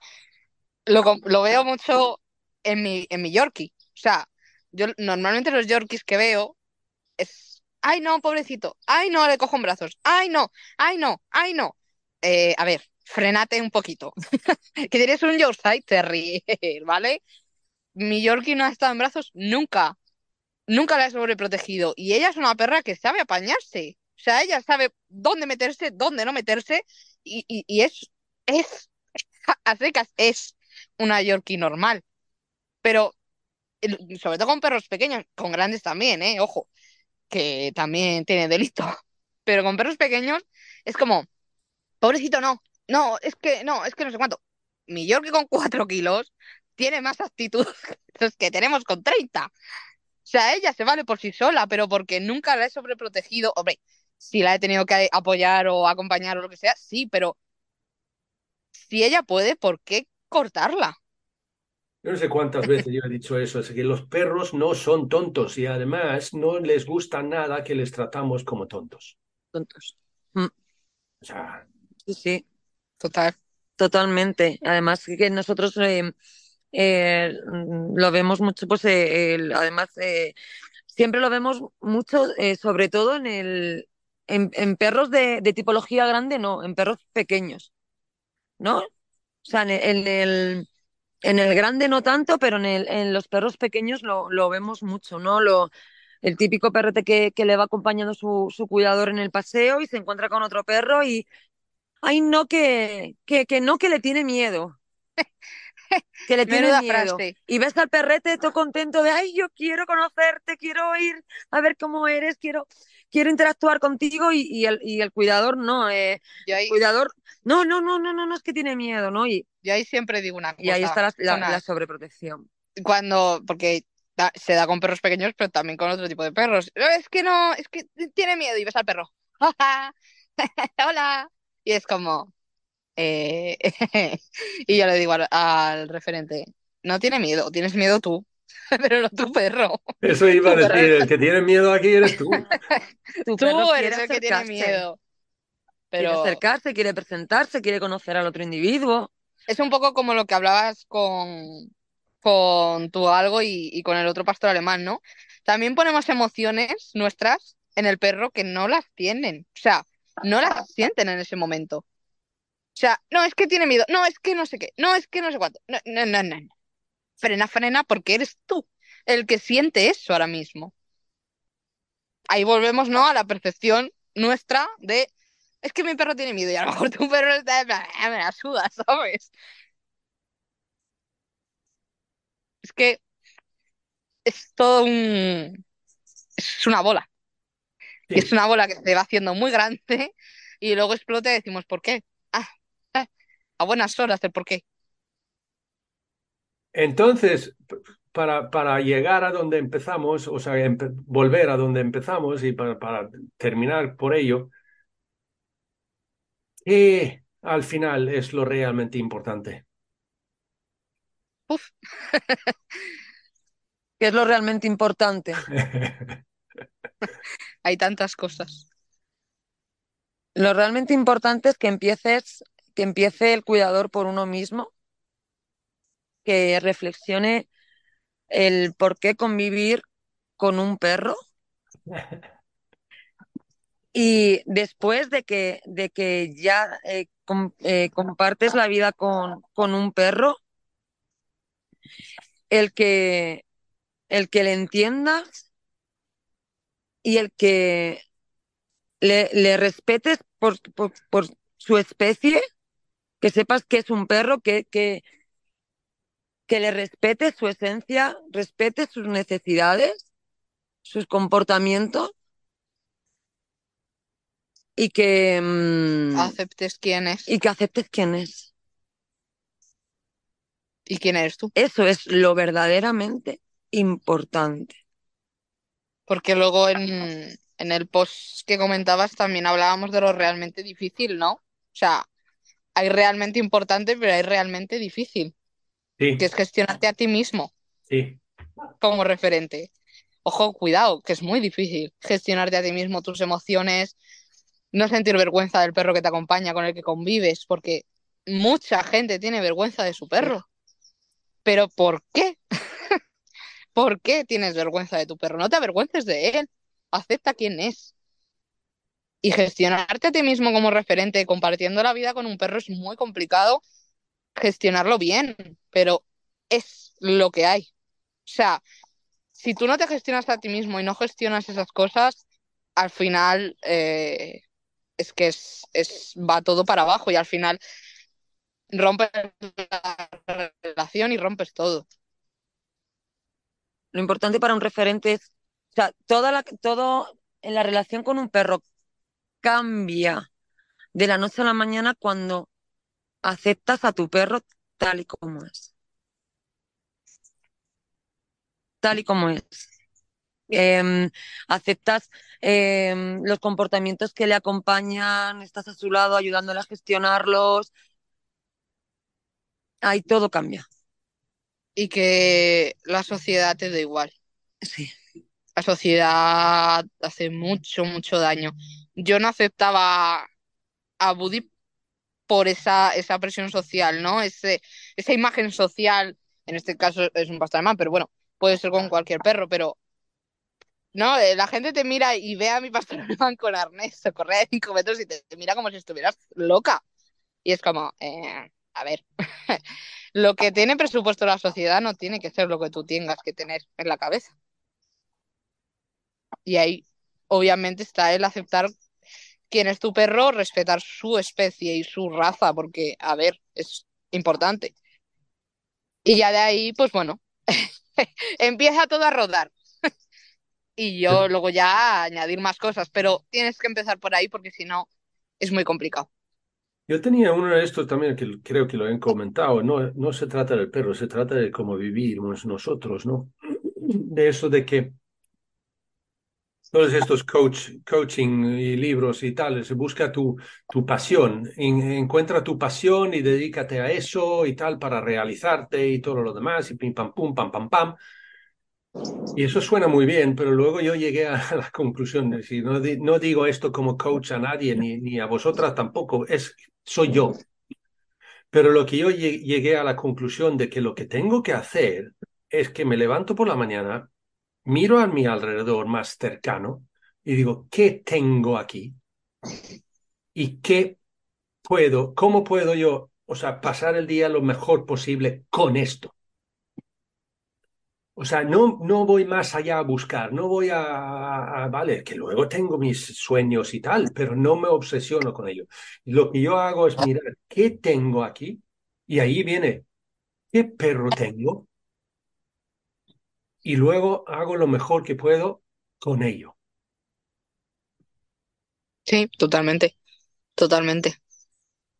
Lo, lo veo mucho en mi, en mi Yorkie. O sea, yo normalmente los Yorkies que veo es, ay no, pobrecito, ay no, le cojo en brazos, ay no, ay no, ay no. Eh, a ver, frenate un poquito. [LAUGHS] Que tienes un Yorkshire Terrier, ¿vale? Mi Yorkie no ha estado en brazos nunca. Nunca la he sobreprotegido. Y ella es una perra que sabe apañarse. O sea, ella sabe dónde meterse, dónde no meterse. Y, y, y es, es, [LAUGHS] a secas, es una Yorkie normal. Pero, sobre todo con perros pequeños, con grandes también, ¿eh? Ojo, que también tiene delito. [LAUGHS] Pero con perros pequeños es como, pobrecito, no. No, es que, no, es que no sé cuánto. Mi Yorkie con 4 kilos tiene más actitud [LAUGHS] que los que tenemos con 30. O sea, ella se vale por sí sola, pero porque nunca la he sobreprotegido. Hombre, si la he tenido que apoyar o acompañar o lo que sea, sí, pero si ella puede, ¿por qué cortarla? Yo no sé cuántas veces yo he dicho eso, es que los perros no son tontos y además no les gusta nada que les tratamos como tontos. Tontos. Mm, O sea, sí, sí, Total. totalmente. Además que nosotros eh, eh, mm, lo vemos mucho, pues eh, el- además eh, siempre lo vemos mucho, eh, sobre todo en el en, en perros de, de tipología grande, no, en perros pequeños, ¿no? O sea, en en el, en el grande no tanto, pero en, el, en los perros pequeños lo, lo vemos mucho, ¿no? Lo, el típico perrete que, que le va acompañando su, su cuidador en el paseo y se encuentra con otro perro y, ay, no, que, que, que no, que le tiene miedo. [LAUGHS] [LAUGHS] Que le tiene miedo. Y ves al perrete todo contento de, ay, yo quiero conocerte, quiero ir a ver cómo eres, quiero, quiero interactuar contigo y, y el, y el cuidador no, eh, cuidador, no, no, no, no, no, no es que tiene miedo, ¿no? Y, yo ahí siempre digo una y ahí cosa. está la, la- Una- la sobreprotección. cuando, porque da- se da con perros pequeños, pero también con otro tipo de perros. "No, Es que no, es que tiene miedo y ves al perro. [LAUGHS] Hola. Y es como, eh, [LAUGHS] y yo le digo al, al referente, no tiene miedo, tienes miedo tú, [LAUGHS] pero no tu perro. eso iba a decir, el que tiene miedo aquí eres tú. [LAUGHS] Tú eres quiere el que tiene miedo. Quiere Pero acercarse, quiere presentarse, quiere conocer al otro individuo. es un poco como lo que hablabas con, con tu algo y, y con el otro pastor alemán, ¿no? También ponemos emociones nuestras en el perro que no las tienen. O sea, no las sienten en ese momento. O sea, no, es que tiene miedo. No, es que no sé qué. No, es que no sé cuánto. No, no, no, no. Frena, frena, porque eres tú el que siente eso ahora mismo. Ahí volvemos, ¿no? A la percepción nuestra de, es que mi perro tiene miedo y a lo mejor tu perro está plan, "Ah, me la suda, [LAUGHS] ¿sabes? Es que es todo un... Es una bola. Es una bola que se va haciendo muy grande y luego explota y decimos, ¿por qué? A buenas horas del por qué. Entonces, para, para llegar a donde empezamos, o sea, empe- volver a donde empezamos y para, para terminar por ello, ¿qué al final es lo realmente importante? Uf, [LAUGHS] que es lo realmente importante. [LAUGHS] hay tantas cosas. Lo realmente importante es que empieces, que empiece el cuidador por uno mismo, que reflexione el por qué convivir con un perro. [LAUGHS] Y después de que, de que ya eh, com- eh, compartes la vida con, con un perro, el que, el que le entiendas y el que le, le respetes por, por, por su especie, que sepas que es un perro, que, que, que le respetes su esencia, respetes sus necesidades, sus comportamientos y que, mm, Aceptes quién es y que aceptes quién es. y quién eres tú. Eso es lo verdaderamente importante. Porque luego en, en el post que comentabas también hablábamos de lo realmente difícil, ¿no? O sea, hay realmente importante, pero hay realmente difícil, Sí, que es gestionarte a ti mismo sí, como referente. Ojo, cuidado, que es muy difícil gestionarte a ti mismo, tus emociones, no sentir vergüenza del perro que te acompaña, con el que convives, porque mucha gente tiene vergüenza de su perro. Pero ¿por qué? [LAUGHS] ¿Por qué tienes vergüenza de tu perro? No te avergüences de él. Acepta quién es. Y gestionarte a ti mismo como referente, compartiendo la vida con un perro, es muy complicado gestionarlo bien, pero es lo que hay. O sea, si tú no te gestionas a ti mismo y no gestionas esas cosas, al final eh, es que es, es, va todo para abajo y al final rompes la relación y rompes todo. Lo importante para un referente es, o sea, toda la, todo en la relación con un perro cambia de la noche a la mañana cuando aceptas a tu perro tal y como es. Tal y como es. Em, aceptas em, los comportamientos que le acompañan, estás a su lado ayudándole a gestionarlos. Ahí todo cambia. Y que la sociedad te da igual. Sí. La sociedad hace mucho, mucho daño. Yo no aceptaba a Buddy por esa, esa presión social, ¿no? Ese, esa imagen social, en este caso es un pastor alemán, pero bueno, puede ser con cualquier perro, pero no, eh, la gente te mira y ve a mi pastor alemán con arnés o correa de 5 metros y te, te mira como si estuvieras loca. Y es como, eh, a ver, [LAUGHS] lo que tiene presupuesto la sociedad no tiene que ser lo que tú tengas que tener en la cabeza. Y ahí, obviamente, está el aceptar quién es tu perro, respetar su especie y su raza, porque, a ver, es importante. Y ya de ahí, pues bueno, [LAUGHS] empieza todo a rodar. [LAUGHS] y yo luego ya añadir más cosas, pero tienes que empezar por ahí porque si no, es muy complicado. Yo tenía uno de estos también que creo que lo han comentado. No, no se trata del perro, se trata de cómo vivimos nosotros, ¿no? [CLEARS THROAT] De eso de que todos estos coach, coaching y libros y tal, se busca tu, tu pasión, en, encuentra tu pasión y dedícate a eso y tal para realizarte y todo lo demás y pim pam pum pam pam pam. Y eso suena muy bien, pero luego yo llegué a [LAUGHS] la conclusión de no, no digo esto como coach a nadie ni, ni a vosotras tampoco, es soy yo. Pero lo que yo llegué a la conclusión de que lo que tengo que hacer es que me levanto por la mañana, miro a mi alrededor más cercano y digo, ¿qué tengo aquí? ¿Y qué puedo, cómo puedo yo, o sea, pasar el día lo mejor posible con esto? O sea, no, no voy más allá a buscar, no voy a, a, a, vale, que luego tengo mis sueños y tal, pero no me obsesiono con ello. Lo que yo hago es mirar qué tengo aquí y ahí viene, ¿qué perro tengo? Y luego hago lo mejor que puedo con ello. Sí, totalmente, totalmente.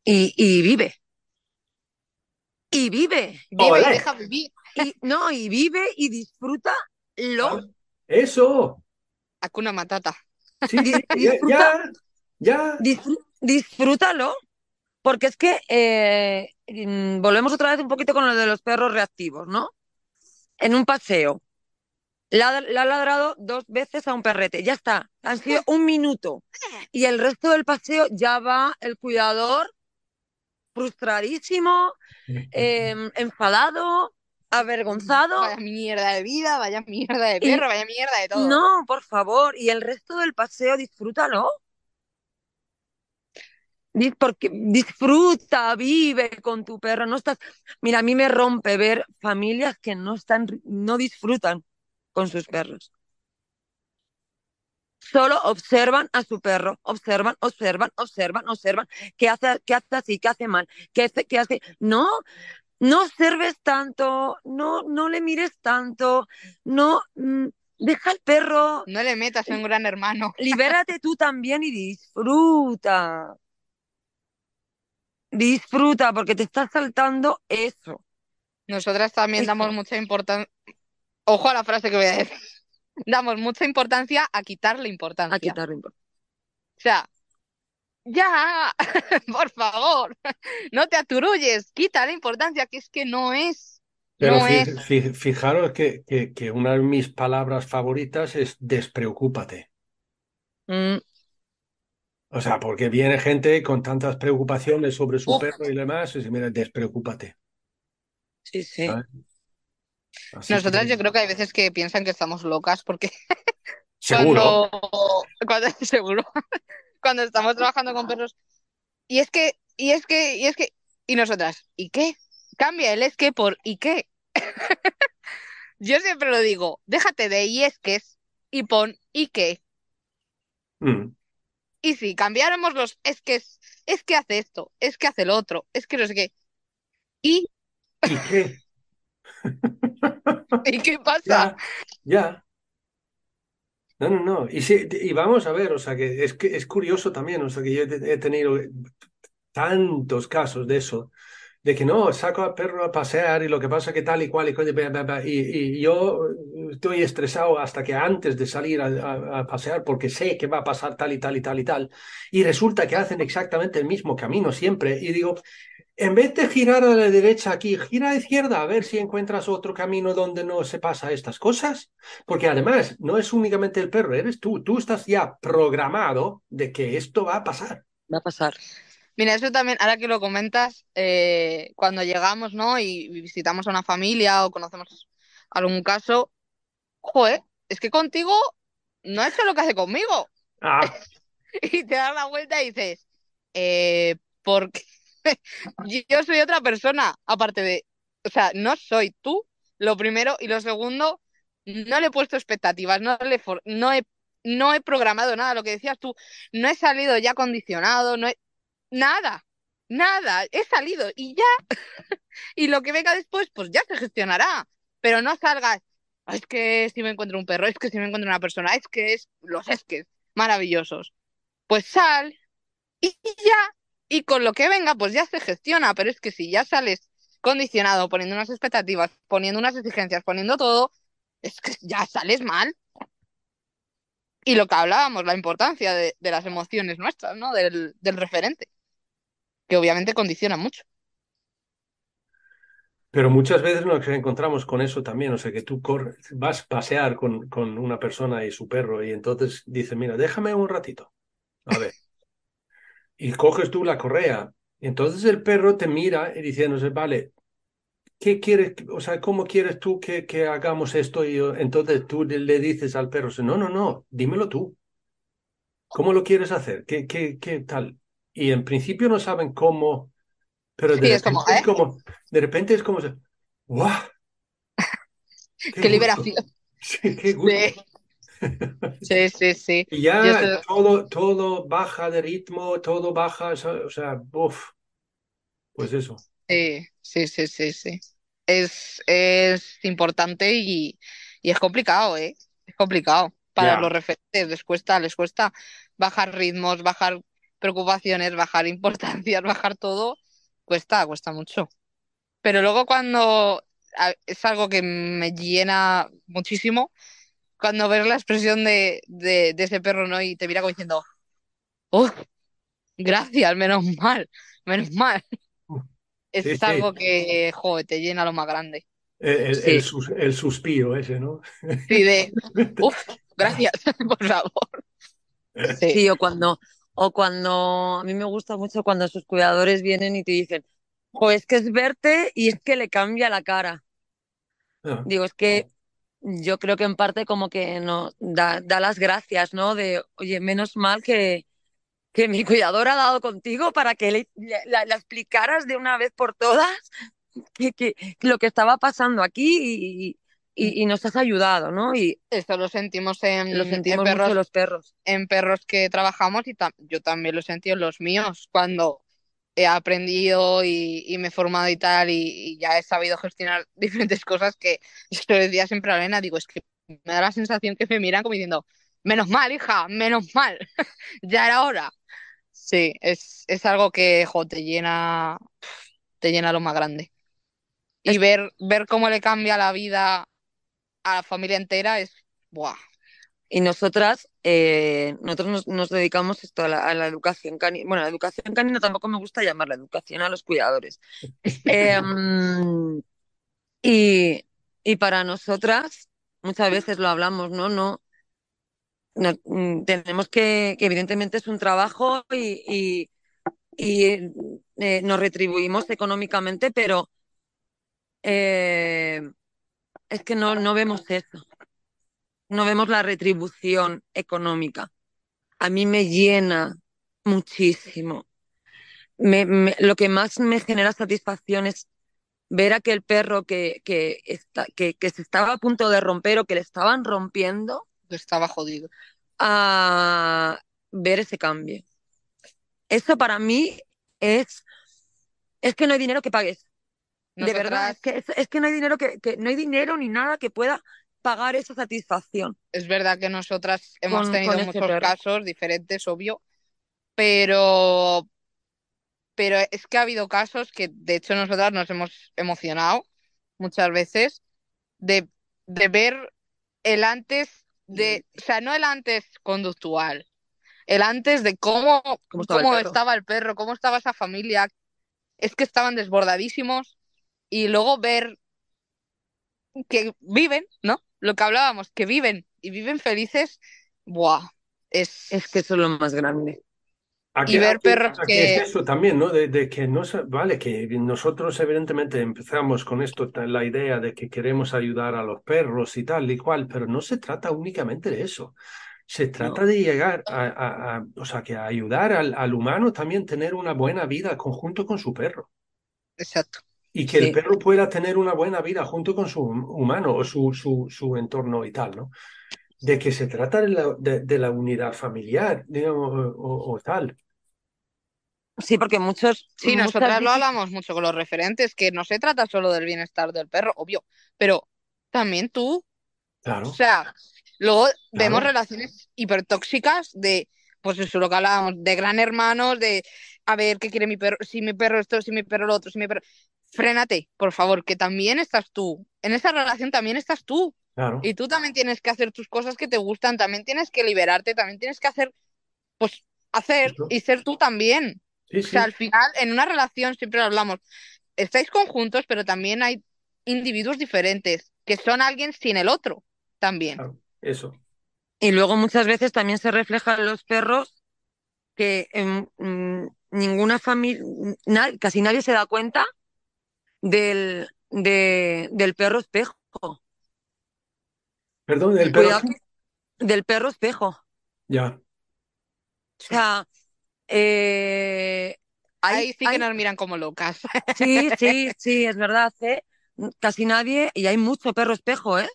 Y, y vive. Y vive. Vive Olé. y deja vivir. Y, no, y vive y disfruta lo. Eso. Hakuna Matata. Sí, ya, ya, ya. Disfrú- disfrútalo. Porque es que eh, mm, volvemos otra vez un poquito con lo de los perros reactivos, ¿no? En un paseo. Le ha, le ha ladrado dos veces a un perrete. Ya está. Han sido un minuto. Y el resto del paseo ya va el cuidador frustradísimo, eh, enfadado, avergonzado. Vaya mierda de vida, vaya mierda de Y- perro, vaya mierda de todo. No, por favor. Y el resto del paseo, disfrútalo. Di- Porque disfruta, vive con tu perro. No estás. Mira, a mí me rompe ver familias que no están, no disfrutan con sus perros. Solo observan a su perro, observan, observan, observan, observan, qué hace, qué hace así, qué hace mal, qué hace, qué hace. No, no observes tanto, no, no le mires tanto, no, mm, deja al perro, No le metas en gran hermano. [LAUGHS] libérate tú también y disfruta. Disfruta porque te estás saltando eso. Nosotras también Eso. damos mucha importancia. Ojo a la frase que voy a decir. [LAUGHS] Damos mucha importancia a quitarle importancia. A quitarle importancia. O sea, ya, [LAUGHS] por favor, [LAUGHS] no te aturulles, quítale importancia, que es que no es. Pero no fi- es. fi- fijaros que, que, que una de mis palabras favoritas es despreocúpate. Mm, O sea, porque viene gente con tantas preocupaciones sobre su Uf. perro y demás, y dice, mira, despreocúpate. sí, sí. ¿sabes? Así Nosotras que- yo creo que hay veces que piensan que estamos locas porque [LAUGHS] Seguro. [LAUGHS] cuando, cuando [LAUGHS] seguro cuando estamos trabajando con perros y es que y es que y es que y nosotras ¿y qué? Cambia el es que por ¿y qué? Yo siempre lo digo, déjate de y es que es y pon ¿y qué? Mm. Y si cambiáramos los es que es, es que hace esto, es que hace lo otro, es que no sé qué. ¿Y, ¿Y qué? [LAUGHS] ¿y qué pasa? Ya, ya. No, no, no. Y, y vamos a ver, o sea, que es, que es curioso también, o sea, que yo he tenido tantos casos de eso, de que no, saco al perro a pasear y lo que pasa que tal y cual y, y, y yo estoy estresado hasta que antes de salir a, a- a pasear porque sé que va a pasar tal y tal y tal y tal, y resulta que hacen exactamente el mismo camino siempre, y digo, en vez de girar a la derecha aquí, gira a la izquierda a ver si encuentras otro camino donde no se pasa estas cosas. Porque además no es únicamente el perro, eres tú. Tú estás ya programado de que esto va a pasar. Va a pasar. Mira, eso también, ahora que lo comentas, eh, cuando llegamos, ¿no? Y visitamos a una familia o conocemos algún caso, joder, es que contigo no ha hecho lo que hace conmigo. Ah, [LAUGHS] Y te das la vuelta y dices, eh, porque yo soy otra persona, aparte de, o sea, no soy tú, lo primero, y lo segundo, no le he puesto expectativas, no le no he, no he programado nada, lo que decías tú, no he salido ya condicionado, no he, nada, nada, he salido y ya, [LAUGHS] y lo que venga después, pues ya se gestionará, pero no salgas, "Ah, es que si me encuentro un perro, es que si me encuentro una persona, es que es, los es que maravillosos pues sal y ya, y con lo que venga, pues ya se gestiona, pero es que si ya sales condicionado, poniendo unas expectativas, poniendo unas exigencias, poniendo todo, es que ya sales mal. Y lo que hablábamos, la importancia de, de las emociones nuestras, ¿no? Del, del referente, que obviamente condiciona mucho. pero muchas veces nos encontramos con eso también. O sea, que tú corres, vas a pasear con, con una persona y su perro y entonces dice, mira, déjame un ratito. A ver. Y coges tú la correa. Entonces el perro te mira y diciéndose, vale, ¿qué quieres? O sea, ¿cómo quieres tú que, que hagamos esto? Y yo- entonces tú le, dices al perro, no, no, no, dímelo tú. ¿Cómo lo quieres hacer? ¿Qué, qué, qué tal? Y en principio no saben cómo, pero de Sí, es repente es ¿eh? como, de repente es como, ¡guau! [LAUGHS] ¡Qué liberación. [LAUGHS] Sí, qué gusto. Sí, sí, sí, sí. Y ya estoy- todo, todo baja de ritmo, todo baja, o sea, o sea, uf, pues eso. Sí, sí, sí, sí, sí. Es, es importante y, y es complicado, ¿eh? Es complicado. Para los referentes les cuesta, les cuesta bajar ritmos, bajar preocupaciones, bajar [LAUGHS] importancias, bajar todo. Cuesta, cuesta mucho. Pero luego cuando es algo que me llena muchísimo, cuando ves la expresión de, de, de ese perro, ¿no? Y te mira como diciendo, ¡oh! Gracias, menos mal, menos mal. Es Sí, sí. algo que, joder, te llena lo más grande. El, el- Sí. el sus- el suspiro ese, ¿no? Sí, de, gracias, [LAUGHS] por favor. Sí, Sí, o cuando, o cuando, a mí me gusta mucho cuando sus cuidadores vienen y te dicen, jo, es que es verte y es que le cambia la cara. Ah, Digo, es que yo creo que en parte como que no da, da las gracias, ¿no? De, oye, menos mal que, que mi cuidador ha dado contigo para que le, la, la explicaras de una vez por todas que, que, lo que estaba pasando aquí y, y, y, nos has ayudado, ¿no? Y esto lo sentimos en, lo sentimos en perros, los perros. En perros que trabajamos y yo también lo sentido en los míos cuando he aprendido y, y me he formado y tal y, y, ya he sabido gestionar [LAUGHS] diferentes cosas que yo decía siempre a Elena, digo, es que me da la sensación que me miran como diciendo, menos mal, hija, menos mal, [LAUGHS] ya era hora. Sí, es, es algo que jo, te llena, te llena lo más grande. Y ver, ver cómo le cambia la vida a la familia entera es ¡buah! Y nosotras, eh, nosotros nos, nos, dedicamos esto a la, educación canina. Bueno, la educación canina tampoco me gusta llamarla educación a los cuidadores. eh, y, y para nosotras, muchas veces lo hablamos, ¿no? No, no tenemos que, que, evidentemente es un trabajo y, y, y eh, nos retribuimos económicamente, pero eh, es que no, no vemos eso. No vemos la retribución económica. A mí me llena muchísimo. Me, me, lo que más me genera satisfacción es ver a aquel perro que, que, está, que, que, se estaba a punto de romper o que le estaban rompiendo. Estaba jodido. A ver ese cambio. Eso para mí es, es que no hay dinero que pagues. Nosotras... De verdad, es que, es, es que no hay dinero que, que, no hay dinero ni nada que pueda pagar esa satisfacción. Es verdad que nosotras hemos con, tenido con muchos casos diferentes, obvio, pero pero es que ha habido casos que de hecho nosotras nos hemos emocionado muchas veces de, de ver el antes de, o sea, no el antes conductual, el antes de cómo, ¿Cómo, estaba, cómo el estaba el perro, cómo estaba esa familia, es que estaban desbordadísimos y luego ver que viven, ¿no? Lo que hablábamos, que viven y viven felices, ¡buah! Es, es que eso es lo más grande. Aquí, y ver aquí, perros aquí que... es eso también, ¿no? De, de, que no vale, que nosotros evidentemente empezamos con esto, la idea de que queremos ayudar a los perros y tal y cual, pero no se trata únicamente de eso. Se trata no. de llegar a, a, a, o sea, que ayudar al, al humano también tener una buena vida conjunto con su perro. Exacto. Y que sí. el perro pueda tener una buena vida junto con su humano o su, su, su entorno y tal, ¿no? De que se trata de la, de, de la unidad familiar, digamos, o, o, tal. Sí, porque muchos. Sí, nosotras lo hablamos mucho con los referentes, que no se trata solo del bienestar del perro, obvio, pero también tú. Claro. O sea, luego claro. vemos relaciones hipertóxicas de, pues eso lo que hablábamos, de gran hermanos, de a ver qué quiere mi perro, si mi perro esto, si mi perro lo otro, si mi perro frénate, por favor, que también estás tú. En esa relación también estás tú. Claro. Y tú también tienes que hacer tus cosas que te gustan, también tienes que liberarte, también tienes que hacer, pues, hacer y ser tú también. Sí, o sea, sí. al final, en una relación siempre lo hablamos, estáis conjuntos, pero también hay individuos diferentes, que son alguien sin el otro, también. Claro. Eso. Y luego muchas veces también se refleja en los perros que en, en ninguna familia, na, casi nadie se da cuenta del, de, del perro espejo. Perdón, del perro. del perro espejo. Ya. O sea, eh, hay, Ahí sí que nos miran como locas. Sí, sí, [LAUGHS] sí, es verdad. ¿eh? Casi nadie, y hay mucho perro espejo, ¿eh?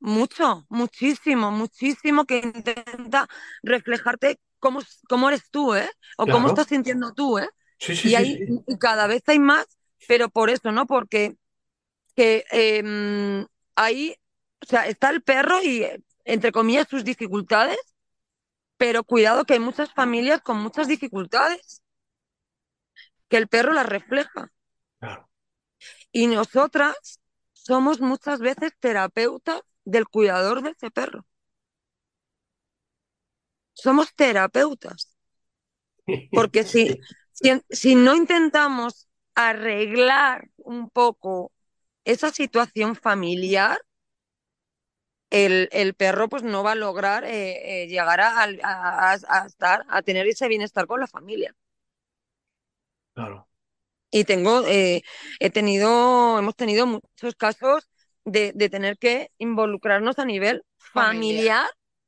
Mucho, muchísimo, muchísimo que intenta reflejarte cómo, cómo eres tú, ¿eh? O claro. cómo estás sintiendo tú, ¿eh? Sí, sí, y, sí, hay, sí. y cada vez hay más pero por eso, ¿no? Porque que eh, ahí, o sea, está el perro y, entre comillas, sus dificultades, pero cuidado que hay muchas familias con muchas dificultades, que el perro las refleja. Claro. Y nosotras somos muchas veces terapeutas del cuidador de ese perro. Somos terapeutas. [LAUGHS] Porque si, si, si no intentamos arreglar un poco esa situación familiar, el, el, perro pues no va a lograr eh, eh, llegar a, a, a, estar, a tener ese bienestar con la familia. Claro. Y tengo, eh, he tenido, hemos tenido muchos casos de, de, tener que involucrarnos a nivel familiar. familiar.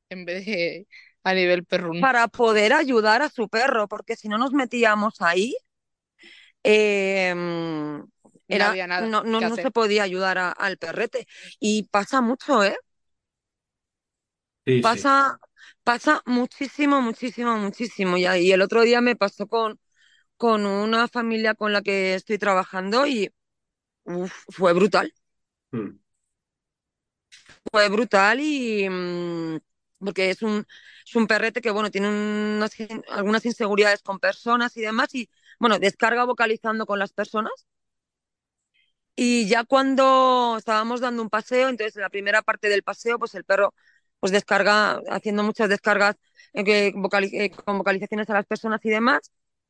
En vez de... a nivel perrún. para poder ayudar a su perro, porque si no nos metíamos ahí, eh, No había nada no, se podía ayudar a- al perrete. Y pasa mucho, ¿eh? Sí, sí. Pasa, pasa muchísimo, muchísimo, muchísimo. Y, y el otro día me pasó con, con una familia con la que estoy trabajando y uf, fue brutal. Mm. Fue brutal y mm, porque es un, es un perrete que, bueno, tiene unas algunas inseguridades con personas y demás y, bueno, descarga vocalizando con las personas. Y ya cuando estábamos dando un paseo, entonces en la primera parte del paseo, pues el perro pues descarga, haciendo muchas descargas eh, que vocali- eh, con vocalizaciones a las personas y demás.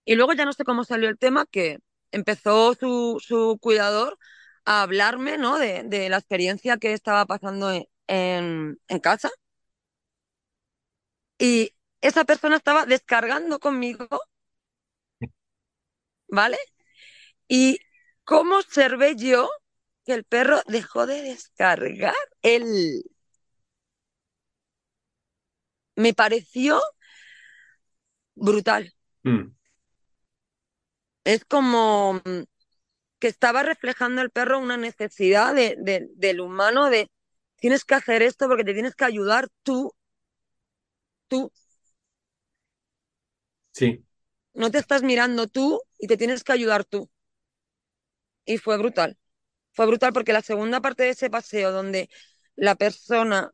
Y luego ya no sé cómo salió el tema, que empezó su, su cuidador a hablarme, ¿no? De, la experiencia que estaba pasando en, en casa. Y esa persona estaba descargando conmigo, ¿vale? Y cómo observé yo que el perro dejó de descargar él. Me pareció brutal. Mm. Es como que estaba reflejando el perro una necesidad de, de- del humano de tienes que hacer esto porque te tienes que ayudar tú, tú. Sí. No te estás mirando tú y te tienes que ayudar tú. Y fue brutal. Fue brutal porque la segunda parte de ese paseo donde la persona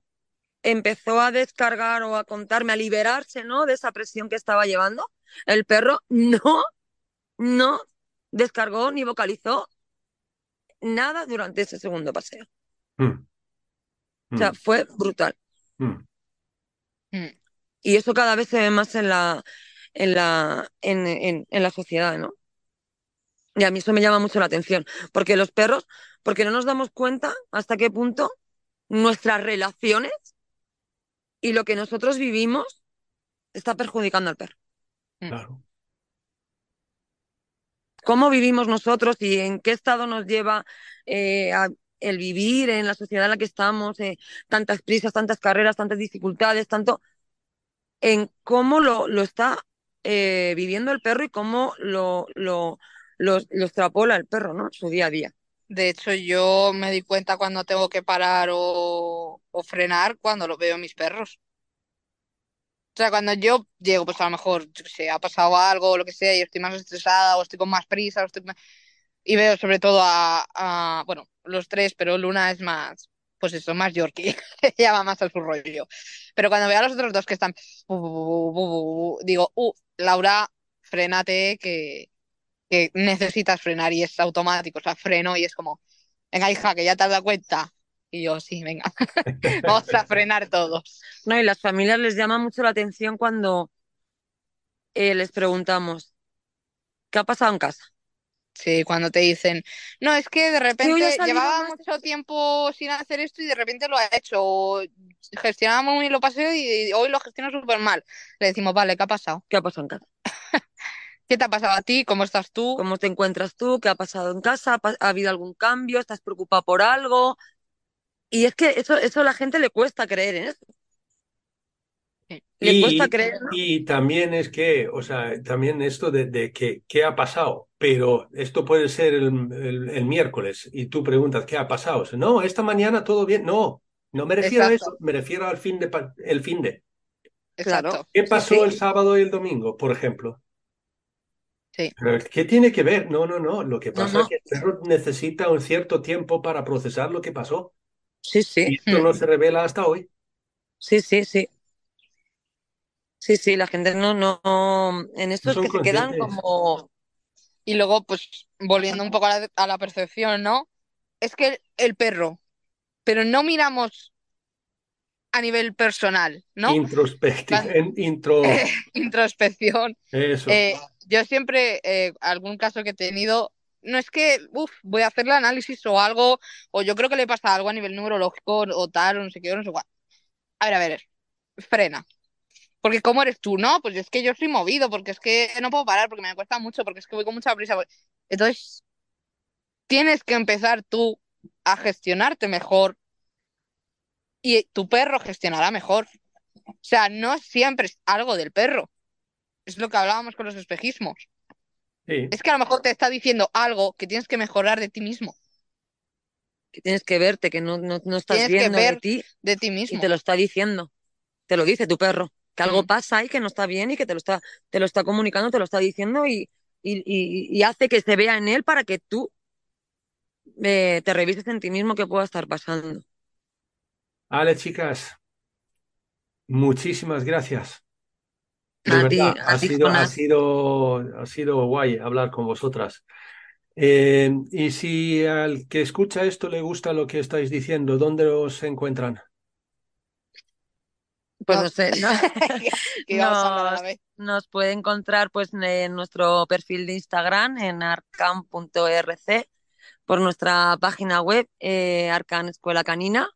empezó a descargar o a contarme, a liberarse, ¿no? De esa presión que estaba llevando, el perro no, no descargó ni vocalizó nada durante ese segundo paseo. Mm. O sea, Mm. fue brutal. Mm. Mm. Y eso cada vez se ve más en la, en la, en, en, en la sociedad, ¿no? Y a mí eso me llama mucho la atención, porque los perros, porque no nos damos cuenta hasta qué punto nuestras relaciones y lo que nosotros vivimos está perjudicando al perro. Claro. Cómo vivimos nosotros y en qué estado nos lleva eh, a- el vivir en la sociedad en la que estamos, eh, tantas prisas, tantas carreras, tantas dificultades, tanto en cómo lo, lo está eh, viviendo el perro y cómo lo, lo, lo, lo extrapola el perro, ¿no? Su día a día. De hecho, yo me di cuenta cuando tengo que parar o, o frenar cuando lo veo en mis perros. O sea, cuando yo llego, pues a lo mejor, yo sé, ha pasado algo o lo que sea y estoy más estresada o estoy con más prisa o estoy y veo sobre todo a, a- bueno, los tres, pero Luna es más, pues eso, más Yorkie, [LAUGHS] ella va más a su rollo. Pero cuando veo a los otros dos que están, digo, uh, Laura, frénate que, que necesitas frenar y es automático, o sea, freno y es como, venga hija, que ya te has dado cuenta. Y yo, sí, venga, [LAUGHS] vamos a frenar todos. No, y las familias les llama mucho la atención cuando eh, les preguntamos, ¿qué ha pasado en casa? Sí, cuando te dicen, no, es que de repente llevaba mucho tiempo sin hacer esto y de repente lo ha hecho, o gestionaba muy bien lo paseo y hoy lo gestiona súper mal. Le decimos, vale, ¿qué ha pasado? ¿Qué ha pasado en casa? [LAUGHS] ¿Qué te ha pasado a ti? ¿Cómo estás tú? ¿Cómo te encuentras tú? ¿Qué ha pasado en casa? ¿Ha, habido algún cambio? ¿Estás preocupada por algo? Y es que eso, eso a la gente le cuesta creer en eso. Le Y, cuesta creer, ¿no? y también es que, o sea, también esto de, de que qué ha pasado, pero esto puede ser el, el- el miércoles y tú preguntas qué ha pasado. No, esta mañana todo bien. No, no me refiero a eso, me refiero al fin de el fin de. Claro. Exacto. ¿Qué pasó sí. el sábado y el domingo, por ejemplo? Sí. Pero, ¿Qué tiene que ver? No, no, no. Lo que pasa no. es que el perro necesita un cierto tiempo para procesar lo que pasó. Sí, Y sí, esto Mm. no se revela hasta hoy. sí, sí, sí. Sí, sí, la gente no, no, en esto No que se quedan como, Y luego, pues, volviendo un poco a la, a la percepción, ¿no? Es que el, el perro, pero no miramos a nivel personal, ¿no? Introspectiva, Cuando- en- intro, [LAUGHS] Introspección. eso. Eh, yo siempre, eh, algún caso que he tenido, no es que, uff, voy a hacerle análisis o algo, o yo creo que le pasa algo a nivel neurológico o tal, o no sé qué, o no sé cuál. A ver, a ver, frena. Porque ¿cómo eres tú? No, pues es que yo soy movido, porque es que no puedo parar, porque me cuesta mucho, porque es que voy con mucha prisa. Entonces, tienes que empezar tú a gestionarte mejor y tu perro gestionará mejor. O sea, no siempre es algo del perro. Es lo que hablábamos con los espejismos. Sí. Es que a lo mejor te está diciendo algo que tienes que mejorar de ti mismo. Que tienes que verte, que no, no, no estás Tienes que viendo de ver ti De ti y mismo. te lo está diciendo. Te lo dice tu perro. Que algo pasa ahí que no está bien y que te lo está, te lo está comunicando, te lo está diciendo y, y, y- y hace que se vea en él para que tú eh, te revises en ti mismo qué pueda estar pasando. Vale, chicas, muchísimas gracias. De A ti, verdad, a ha ti, sido, ha sido, ha sido guay hablar con vosotras. Eh, y si al que escucha esto le gusta lo que estáis diciendo, ¿dónde os encuentran? Pues No. no sé, no- [LAUGHS] [LAUGHS] nos, puede encontrar pues en nuestro perfil de Instagram en arcan.rc, por nuestra página web eh, Arcan Escuela Canina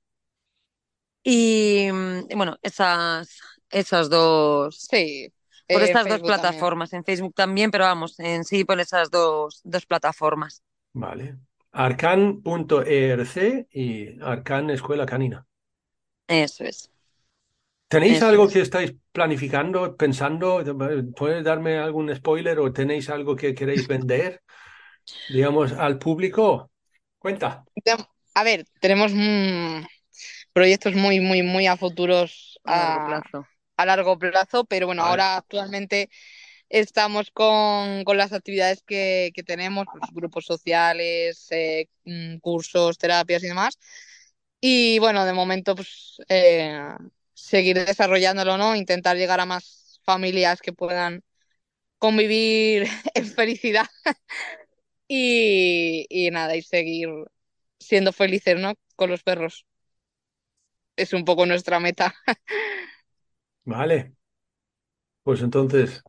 y mm, bueno, esas, esas dos, Sí. por eh, estas dos también. plataformas, en Facebook también, pero vamos, en sí por esas dos, dos plataformas. Vale. Arcan.erc y Arcan Escuela Canina. Eso es. ¿Tenéis Eso algo es. que estáis planificando, pensando? ¿Puedes darme algún spoiler o tenéis algo que queréis [LAUGHS] vender, digamos, al público? Cuenta. A ver, tenemos mm, proyectos muy, muy, muy a futuros A largo plazo. a largo plazo, pero bueno, ahora actualmente estamos con, con las actividades que, que tenemos, pues, grupos sociales, eh, mm, cursos, terapias y demás. Y bueno, de momento, pues eh, seguir desarrollándolo, ¿no? Intentar llegar a más familias que puedan convivir [LAUGHS] en felicidad [LAUGHS] y, y nada, y seguir siendo felices, ¿no? Con los perros. Es un poco nuestra meta. [LAUGHS] Vale. Pues entonces,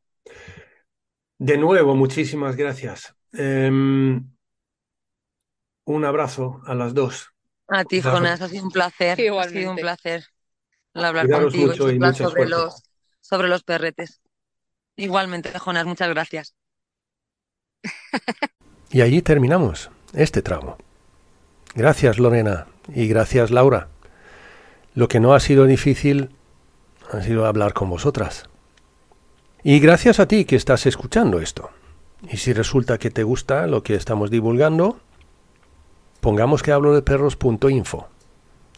de nuevo, muchísimas gracias. Em, un abrazo a las dos. A ti, Jonas, ha sido un placer. Ha sido un placer el hablar Cuidaros contigo mucho y sobre suerte. los, sobre los perretes. Igualmente, Jonas, muchas gracias. Y allí terminamos este tramo. Gracias Lorena y gracias Laura. Lo que no ha sido difícil ha sido hablar con vosotras. Y gracias a ti que estás escuchando esto. Y si resulta que te gusta lo que estamos divulgando, pongamos que hablo de perros.info,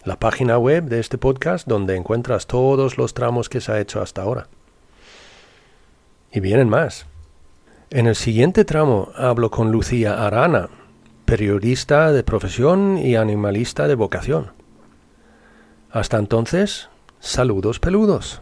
la página web de este podcast donde encuentras todos los tramos que se ha hecho hasta ahora. Y vienen más. En el siguiente tramo hablo con Lucía Arana, periodista de profesión y animalista de vocación. Hasta entonces, saludos peludos.